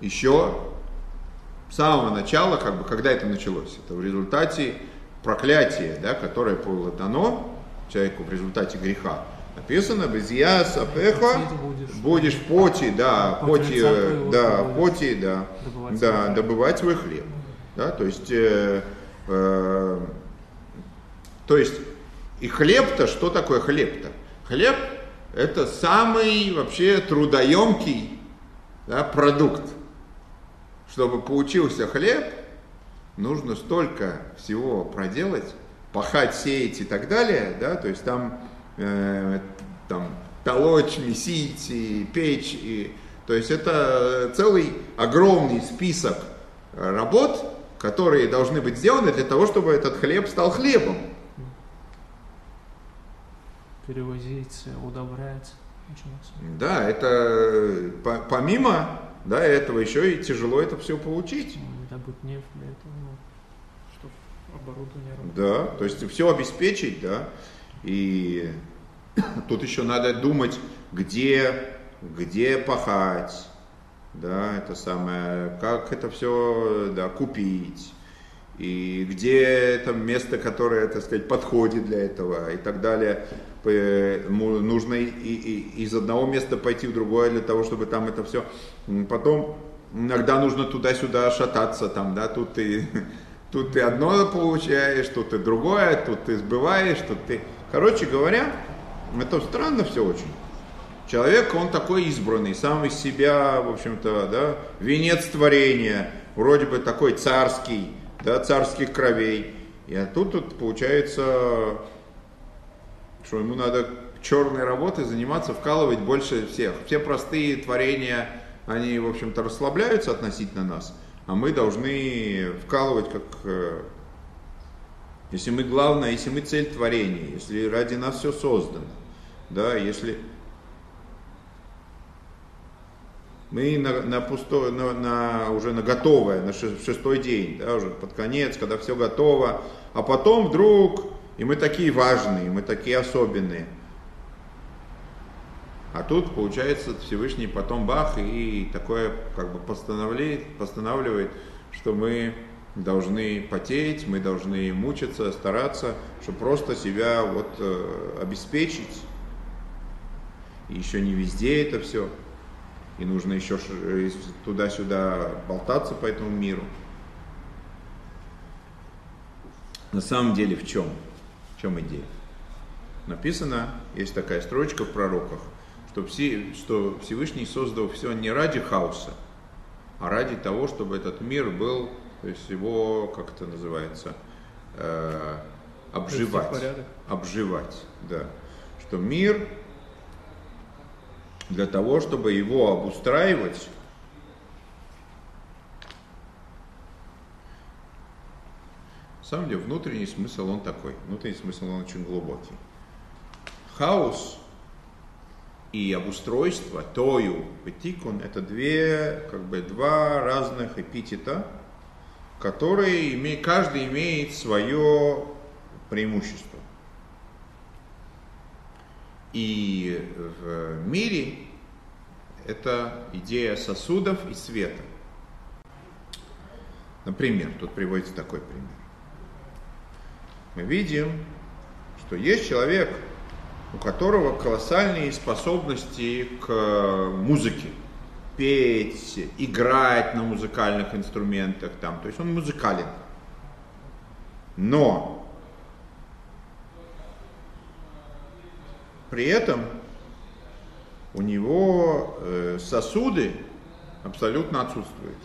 еще с самого начала, как бы, когда это началось, это в результате проклятия, да, которое было дано человеку в результате греха. Написано, без я сапеха будешь, в поте, да, поте, э, да, поте, да, добывать да, свой добывать свой хлеб. Да, то есть, э, э, то есть, и хлеб-то, что такое хлеб-то? Хлеб это самый вообще трудоемкий да, продукт. Чтобы получился хлеб, нужно столько всего проделать, пахать, сеять и так далее, да, то есть там э, там, толочь, месить, и печь. И, то есть это целый огромный список работ, которые должны быть сделаны для того, чтобы этот хлеб стал хлебом. Перевозить, удобрять. Да, это помимо да, этого еще и тяжело это все получить. Добыть нефть для этого, ну, оборудование работало. Да, то есть все обеспечить, да, и Тут еще надо думать, где, где пахать, да, это самое, как это все, да, купить, и где это место, которое, так сказать, подходит для этого и так далее. Нужно и, и, из одного места пойти в другое для того, чтобы там это все. Потом иногда нужно туда-сюда шататься, там, да, тут ты, тут ты одно получаешь, тут ты другое, тут ты сбываешь, тут ты... Короче говоря, это странно все очень. Человек, он такой избранный, сам из себя, в общем-то, да, венец творения, вроде бы такой царский, да, царских кровей. И а тут, тут получается, что ему надо черной работой заниматься, вкалывать больше всех. Все простые творения, они, в общем-то, расслабляются относительно нас, а мы должны вкалывать как э, если мы главное, если мы цель творения, если ради нас все создано, да, если мы на, на пусто, на, на, уже на готовое, на шестой день, да, уже под конец, когда все готово, а потом вдруг, и мы такие важные, мы такие особенные. А тут, получается, Всевышний потом бах и такое как бы постановляет, постанавливает, что мы должны потеть, мы должны мучиться, стараться, чтобы просто себя вот э, обеспечить и еще не везде это все. И нужно еще туда-сюда болтаться по этому миру. На самом деле в чем? В чем идея? Написано, есть такая строчка в пророках, что, все, что Всевышний создал все не ради хаоса, а ради того, чтобы этот мир был, то есть его, как это называется, э, обживать. Обживать, да. Что мир для того, чтобы его обустраивать, на самом деле внутренний смысл он такой, внутренний смысл он очень глубокий. Хаос и обустройство, тою, тикун, это две, как бы, два разных эпитета, которые име, каждый имеет свое преимущество. И в мире это идея сосудов и света. Например, тут приводится такой пример. Мы видим, что есть человек, у которого колоссальные способности к музыке. Петь, играть на музыкальных инструментах, там, то есть он музыкален. Но при этом у него э, сосуды абсолютно отсутствуют.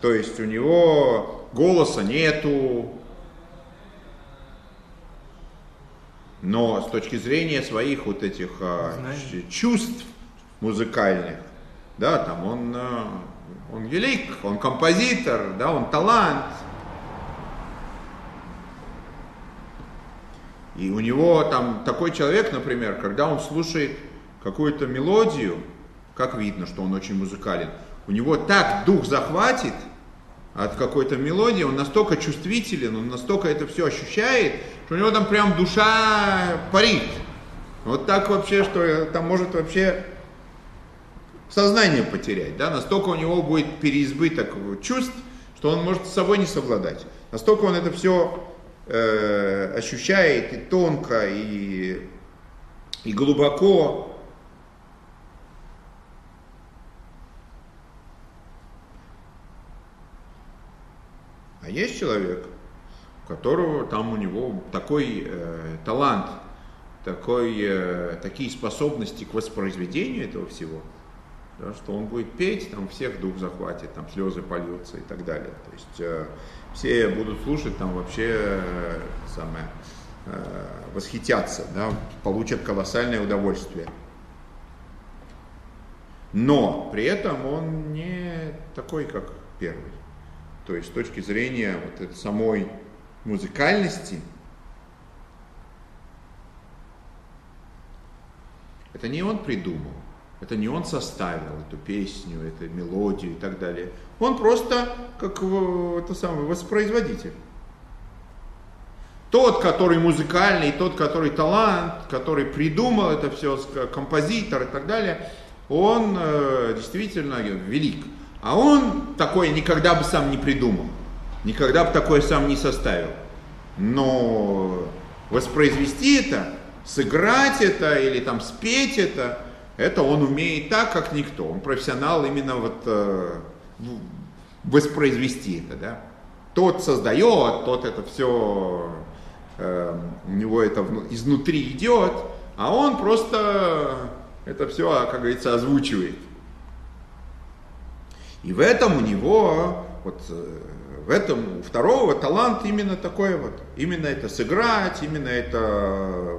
То есть у него голоса нету, но с точки зрения своих вот этих а, чувств музыкальных, да, там он, а, он велик, он композитор, да, он талант. И у него там такой человек, например, когда он слушает какую-то мелодию, как видно, что он очень музыкален, у него так дух захватит от какой-то мелодии, он настолько чувствителен, он настолько это все ощущает, что у него там прям душа парит. Вот так вообще, что там может вообще сознание потерять, да, настолько у него будет переизбыток чувств, что он может с собой не совладать. Настолько он это все э, ощущает и тонко, и, и глубоко. А есть человек, которого там у него такой э, талант, такой, э, такие способности к воспроизведению этого всего, да, что он будет петь, там всех дух захватит, там слезы польются и так далее. То есть э, все будут слушать, там вообще э, самое, э, восхитятся, да, получат колоссальное удовольствие. Но при этом он не такой, как первый. То есть с точки зрения вот этой самой музыкальности, это не он придумал, это не он составил эту песню, эту мелодию и так далее. Он просто как это самый воспроизводитель. Тот, который музыкальный, тот, который талант, который придумал это все, композитор и так далее, он э, действительно велик. А он такое никогда бы сам не придумал. Никогда бы такое сам не составил. Но воспроизвести это, сыграть это или там спеть это, это он умеет так, как никто. Он профессионал именно вот э, воспроизвести это, да. Тот создает, тот это все, э, у него это изнутри идет, а он просто это все, как говорится, озвучивает. И в этом у него вот э, в этом у второго талант именно такой вот. Именно это сыграть, именно это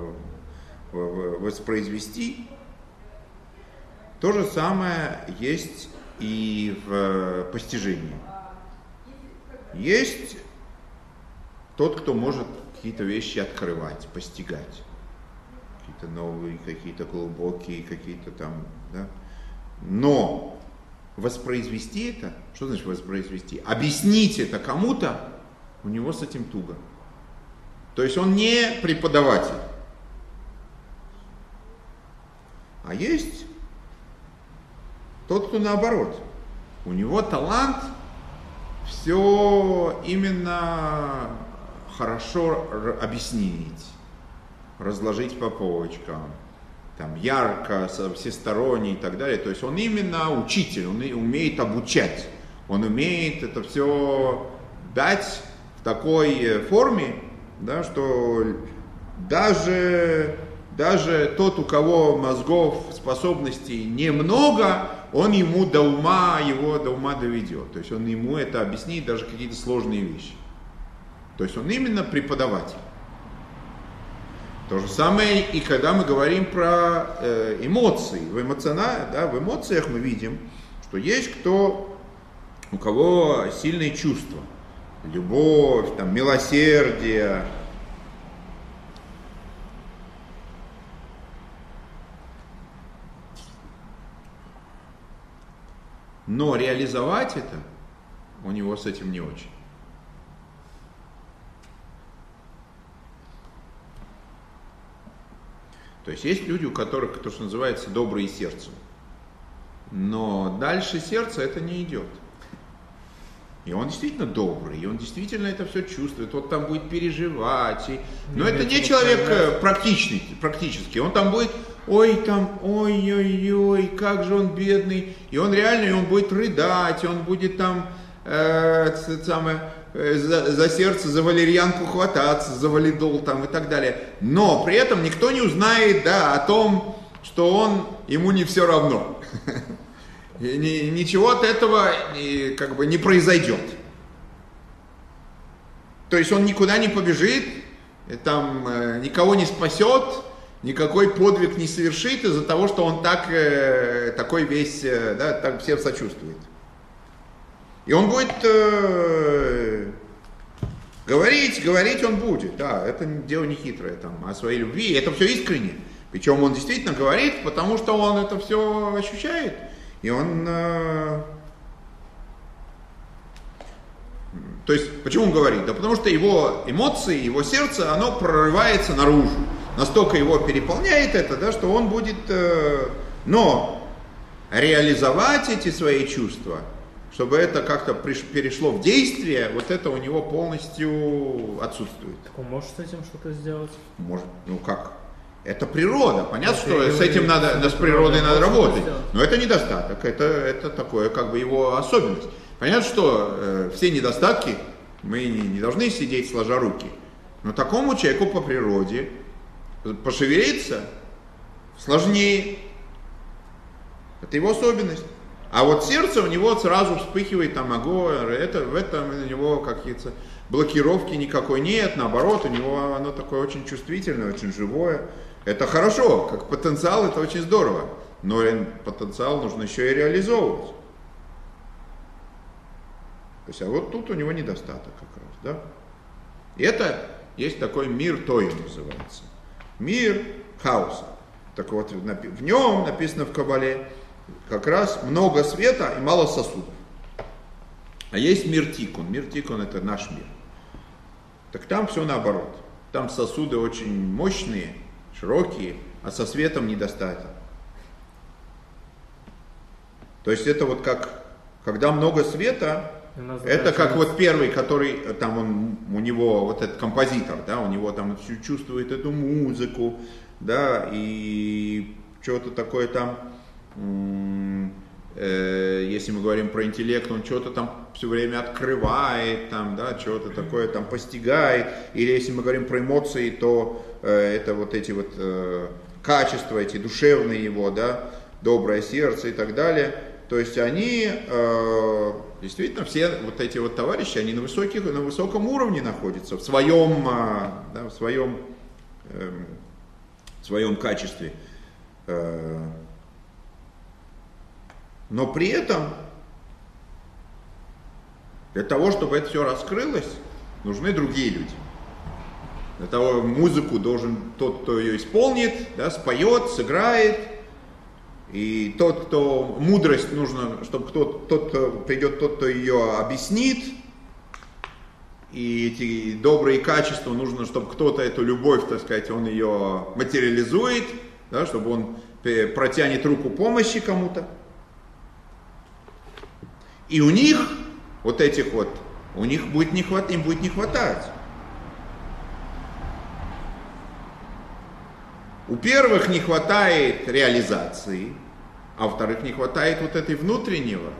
воспроизвести. То же самое есть и в постижении. Есть тот, кто может какие-то вещи открывать, постигать. Какие-то новые, какие-то глубокие, какие-то там, да. Но воспроизвести это, что значит воспроизвести? Объяснить это кому-то, у него с этим туго. То есть он не преподаватель. А есть тот, кто наоборот. У него талант все именно хорошо объяснить, разложить по полочкам, там, ярко, всесторонний и так далее. То есть он именно учитель, он умеет обучать, он умеет это все дать в такой э, форме, да, что даже, даже тот, у кого мозгов, способностей немного, он ему до ума, его до ума доведет. То есть он ему это объяснит, даже какие-то сложные вещи. То есть он именно преподаватель. То же самое и когда мы говорим про э, эмоции. В, да, в эмоциях мы видим, что есть кто, у кого сильные чувства. Любовь, там, милосердие, Но реализовать это у него с этим не очень. То есть есть люди, у которых то, что называется, добрые сердцем. Но дальше сердца это не идет. И он действительно добрый, и он действительно это все чувствует. Вот там будет переживать. И... Но это не человек э, практичный, практически. Он там будет, ой, там, ой-ой-ой, как же он бедный. И он реально, и он будет рыдать, и он будет там, э, самое, за, за сердце, за валерьянку хвататься, за валидол там и так далее. Но при этом никто не узнает, да, о том, что он, ему не все равно. ничего от этого как бы не произойдет. То есть он никуда не побежит, там э, никого не спасет, никакой подвиг не совершит из-за того, что он так, э, такой весь, э, да, так всем сочувствует. И он будет э, говорить, говорить он будет, да, это дело не хитрое там, о своей любви, это все искренне. Причем он действительно говорит, потому что он это все ощущает. И он... Э, то есть, почему он говорит? Да потому что его эмоции, его сердце, оно прорывается наружу. Настолько его переполняет это, да, что он будет... Э, но реализовать эти свои чувства, чтобы это как-то перешло в действие, вот это у него полностью отсутствует. Так он может с этим что-то сделать? Может, ну как? Это природа. Понятно, что с этим надо, с природой надо работать. Но это недостаток, это, это такое как бы его особенность. Понятно, что э, все недостатки мы не, не должны сидеть сложа руки. Но такому человеку по природе пошевелиться сложнее. Это его особенность. А вот сердце у него сразу вспыхивает там огонь, это, в этом у него какие-то блокировки никакой нет, наоборот, у него оно такое очень чувствительное, очень живое. Это хорошо, как потенциал это очень здорово, но потенциал нужно еще и реализовывать. То есть, а вот тут у него недостаток как раз, да? И это есть такой мир Той называется. Мир хаоса. Так вот, в нем написано в Кабале как раз много света и мало сосудов. А есть мир Тикун. Мир Тикун это наш мир. Так там все наоборот. Там сосуды очень мощные, широкие, а со светом недостаток. То есть это вот как, когда много света, это как вот первый, который, там он, у него вот этот композитор, да, у него там чувствует эту музыку, да, и что-то такое там, э, если мы говорим про интеллект, он что-то там все время открывает, там, да, что-то такое там постигает, или если мы говорим про эмоции, то Э, это вот эти вот э, качества, эти душевные его, да, доброе сердце и так далее. То есть они э, действительно все вот эти вот товарищи, они на, высоких, на высоком уровне находятся в своем, да, в своем, эм, в своем качестве. Но при этом для того, чтобы это все раскрылось, нужны другие люди. Для того музыку должен тот, кто ее исполнит, да, споет, сыграет. И тот, кто мудрость нужно, чтобы кто, тот, кто придет, тот, кто ее объяснит. И эти добрые качества нужно, чтобы кто-то эту любовь, так сказать, он ее материализует, да, чтобы он протянет руку помощи кому-то. И у них, вот этих вот, у них будет не хватать, им будет не хватать. У первых не хватает реализации, а у вторых не хватает вот этой внутреннего.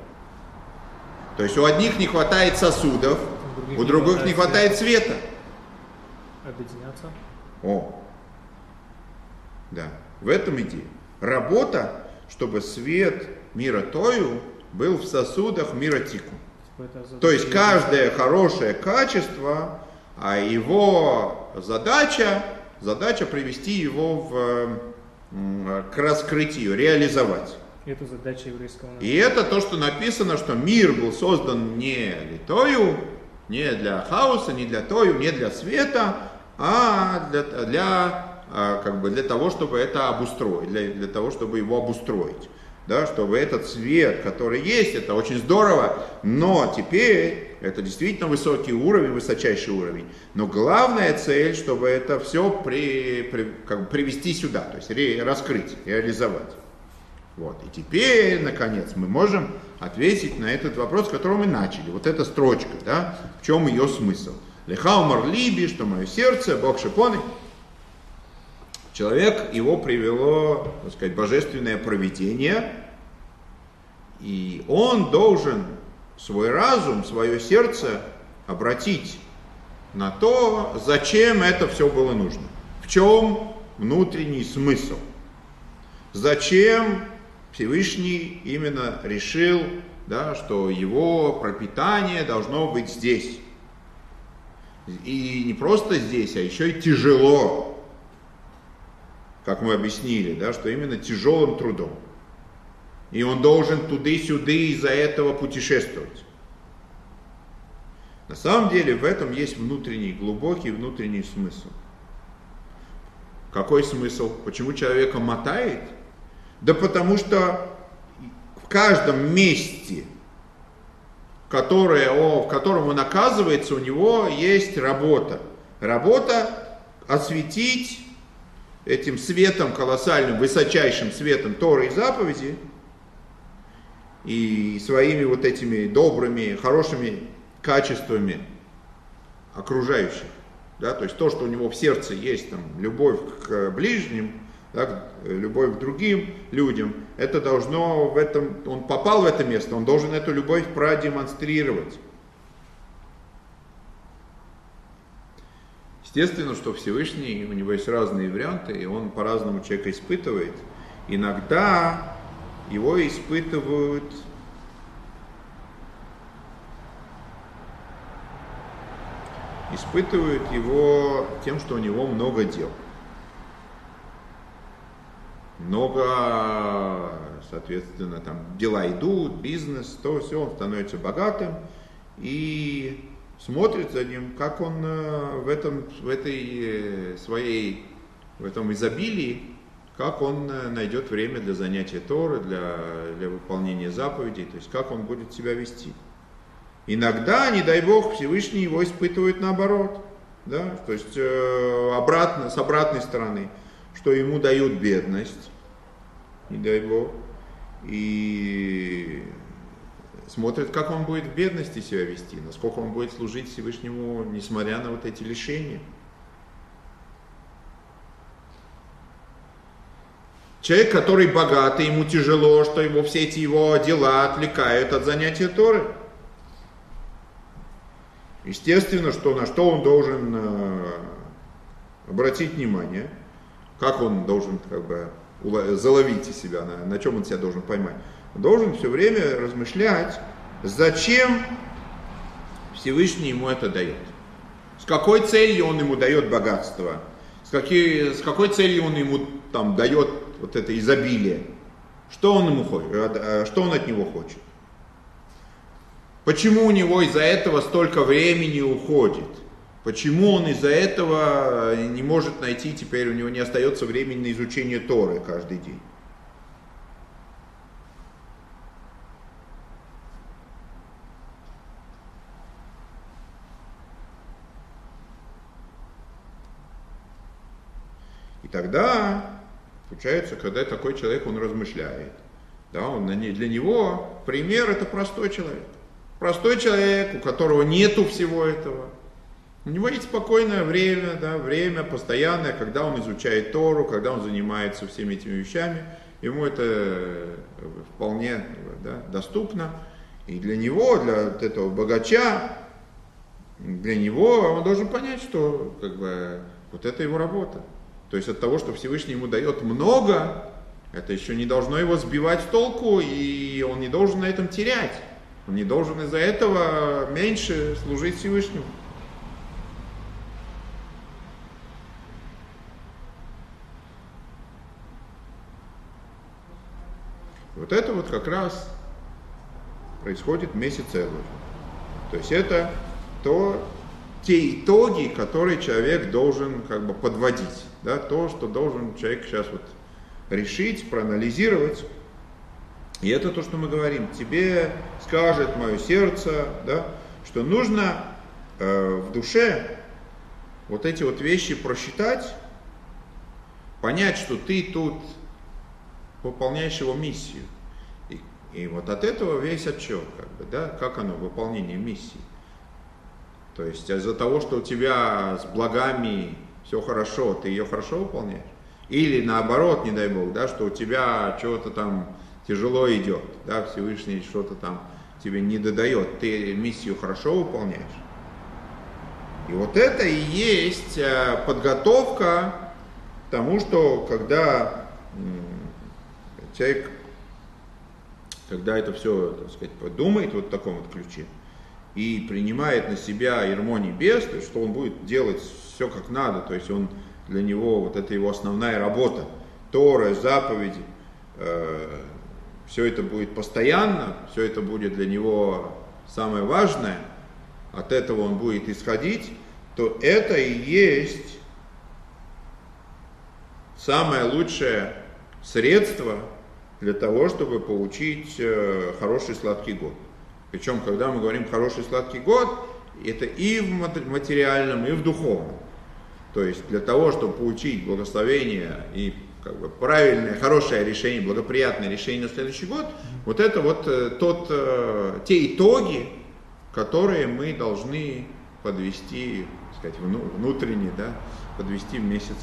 То есть у одних не хватает сосудов, у других не хватает света. Объединяться. О, да, в этом идея. Работа, чтобы свет мира Тою был в сосудах мира Тику. То есть каждое хорошее качество, а его задача задача привести его в, к раскрытию, реализовать. Это задача еврейского народа. И это то, что написано, что мир был создан не для тою, не для хаоса, не для тою, не для света, а для, для, а, как бы для того, чтобы это обустроить, для, для того, чтобы его обустроить. Да, чтобы этот свет, который есть, это очень здорово, но теперь это действительно высокий уровень, высочайший уровень. Но главная цель, чтобы это все при, при, как бы привести сюда, то есть ре, раскрыть, реализовать. Вот. И теперь, наконец, мы можем ответить на этот вопрос, с которого мы начали. Вот эта строчка, да, в чем ее смысл. Лехаумар либи, что мое сердце, Бог шипоны. Человек, его привело, так сказать, божественное провидение, и он должен свой разум, свое сердце обратить на то, зачем это все было нужно. В чем внутренний смысл? Зачем Всевышний именно решил, да, что его пропитание должно быть здесь. И не просто здесь, а еще и тяжело как мы объяснили, да, что именно тяжелым трудом. И он должен туды-сюды из-за этого путешествовать. На самом деле в этом есть внутренний, глубокий внутренний смысл. Какой смысл? Почему человека мотает? Да потому что в каждом месте, которое, о, в котором он оказывается, у него есть работа. Работа осветить этим светом колоссальным, высочайшим светом Торы и заповеди, и своими вот этими добрыми, хорошими качествами окружающих. Да, то есть то, что у него в сердце есть, там, любовь к ближним, да, любовь к другим людям, это должно в этом, он попал в это место, он должен эту любовь продемонстрировать. Естественно, что Всевышний, у него есть разные варианты, и он по-разному человека испытывает. Иногда его испытывают испытывают его тем, что у него много дел. Много, соответственно, там дела идут, бизнес, то все, он становится богатым. И смотрит за ним, как он э, в, этом, в этой э, своей, в этом изобилии, как он э, найдет время для занятия Торы, для, для выполнения заповедей, то есть как он будет себя вести. Иногда, не дай Бог, Всевышний его испытывает наоборот, да, то есть обратно, с обратной стороны, что ему дают бедность, не дай Бог, и смотрит, как он будет в бедности себя вести, насколько он будет служить Всевышнему, несмотря на вот эти лишения. Человек, который богатый, ему тяжело, что его все эти его дела отвлекают от занятия Торы. Естественно, что на что он должен э, обратить внимание, как он должен как бы заловить себя, на, на чем он себя должен поймать должен все время размышлять, зачем Всевышний ему это дает. С какой целью он ему дает богатство, с, какие, с какой целью он ему там дает вот это изобилие, что он, ему хочет, э, что он от него хочет. Почему у него из-за этого столько времени уходит? Почему он из-за этого не может найти, теперь у него не остается времени на изучение Торы каждый день? Тогда, получается, когда такой человек, он размышляет, да, он, для него пример это простой человек. Простой человек, у которого нету всего этого. У него есть спокойное время, да, время постоянное, когда он изучает Тору, когда он занимается всеми этими вещами. Ему это э, вполне да, доступно. И для него, для вот этого богача, для него он должен понять, что как бы, вот это его работа. То есть от того, что Всевышний ему дает много, это еще не должно его сбивать с толку, и он не должен на этом терять. Он не должен из-за этого меньше служить Всевышнему. Вот это вот как раз происходит месяц Элуль. То есть это то, те итоги, которые человек должен как бы подводить да, то, что должен человек сейчас вот решить, проанализировать. И это то, что мы говорим. Тебе скажет мое сердце, да, что нужно э, в душе вот эти вот вещи просчитать, понять, что ты тут выполняешь его миссию. И, и вот от этого весь отчет, как бы, да, как оно, выполнение миссии. То есть из-за того, что у тебя с благами все хорошо, ты ее хорошо выполняешь. Или наоборот, не дай бог, да, что у тебя чего-то там тяжело идет, да, Всевышний что-то там тебе не додает, ты миссию хорошо выполняешь. И вот это и есть э, подготовка к тому, что когда человек, когда это все, так сказать, подумает вот в таком вот ключе, и принимает на себя ермо небес, то есть что он будет делать все как надо, то есть он для него, вот это его основная работа, Тора, заповеди, э, все это будет постоянно, все это будет для него самое важное, от этого он будет исходить, то это и есть самое лучшее средство для того, чтобы получить э, хороший сладкий год. Причем, когда мы говорим хороший сладкий год, это и в материальном, и в духовном. То есть для того, чтобы получить благословение и как бы правильное, хорошее решение, благоприятное решение на следующий год, вот это вот э, тот, э, те итоги, которые мы должны подвести, так сказать, внутренне, да, подвести в месяц.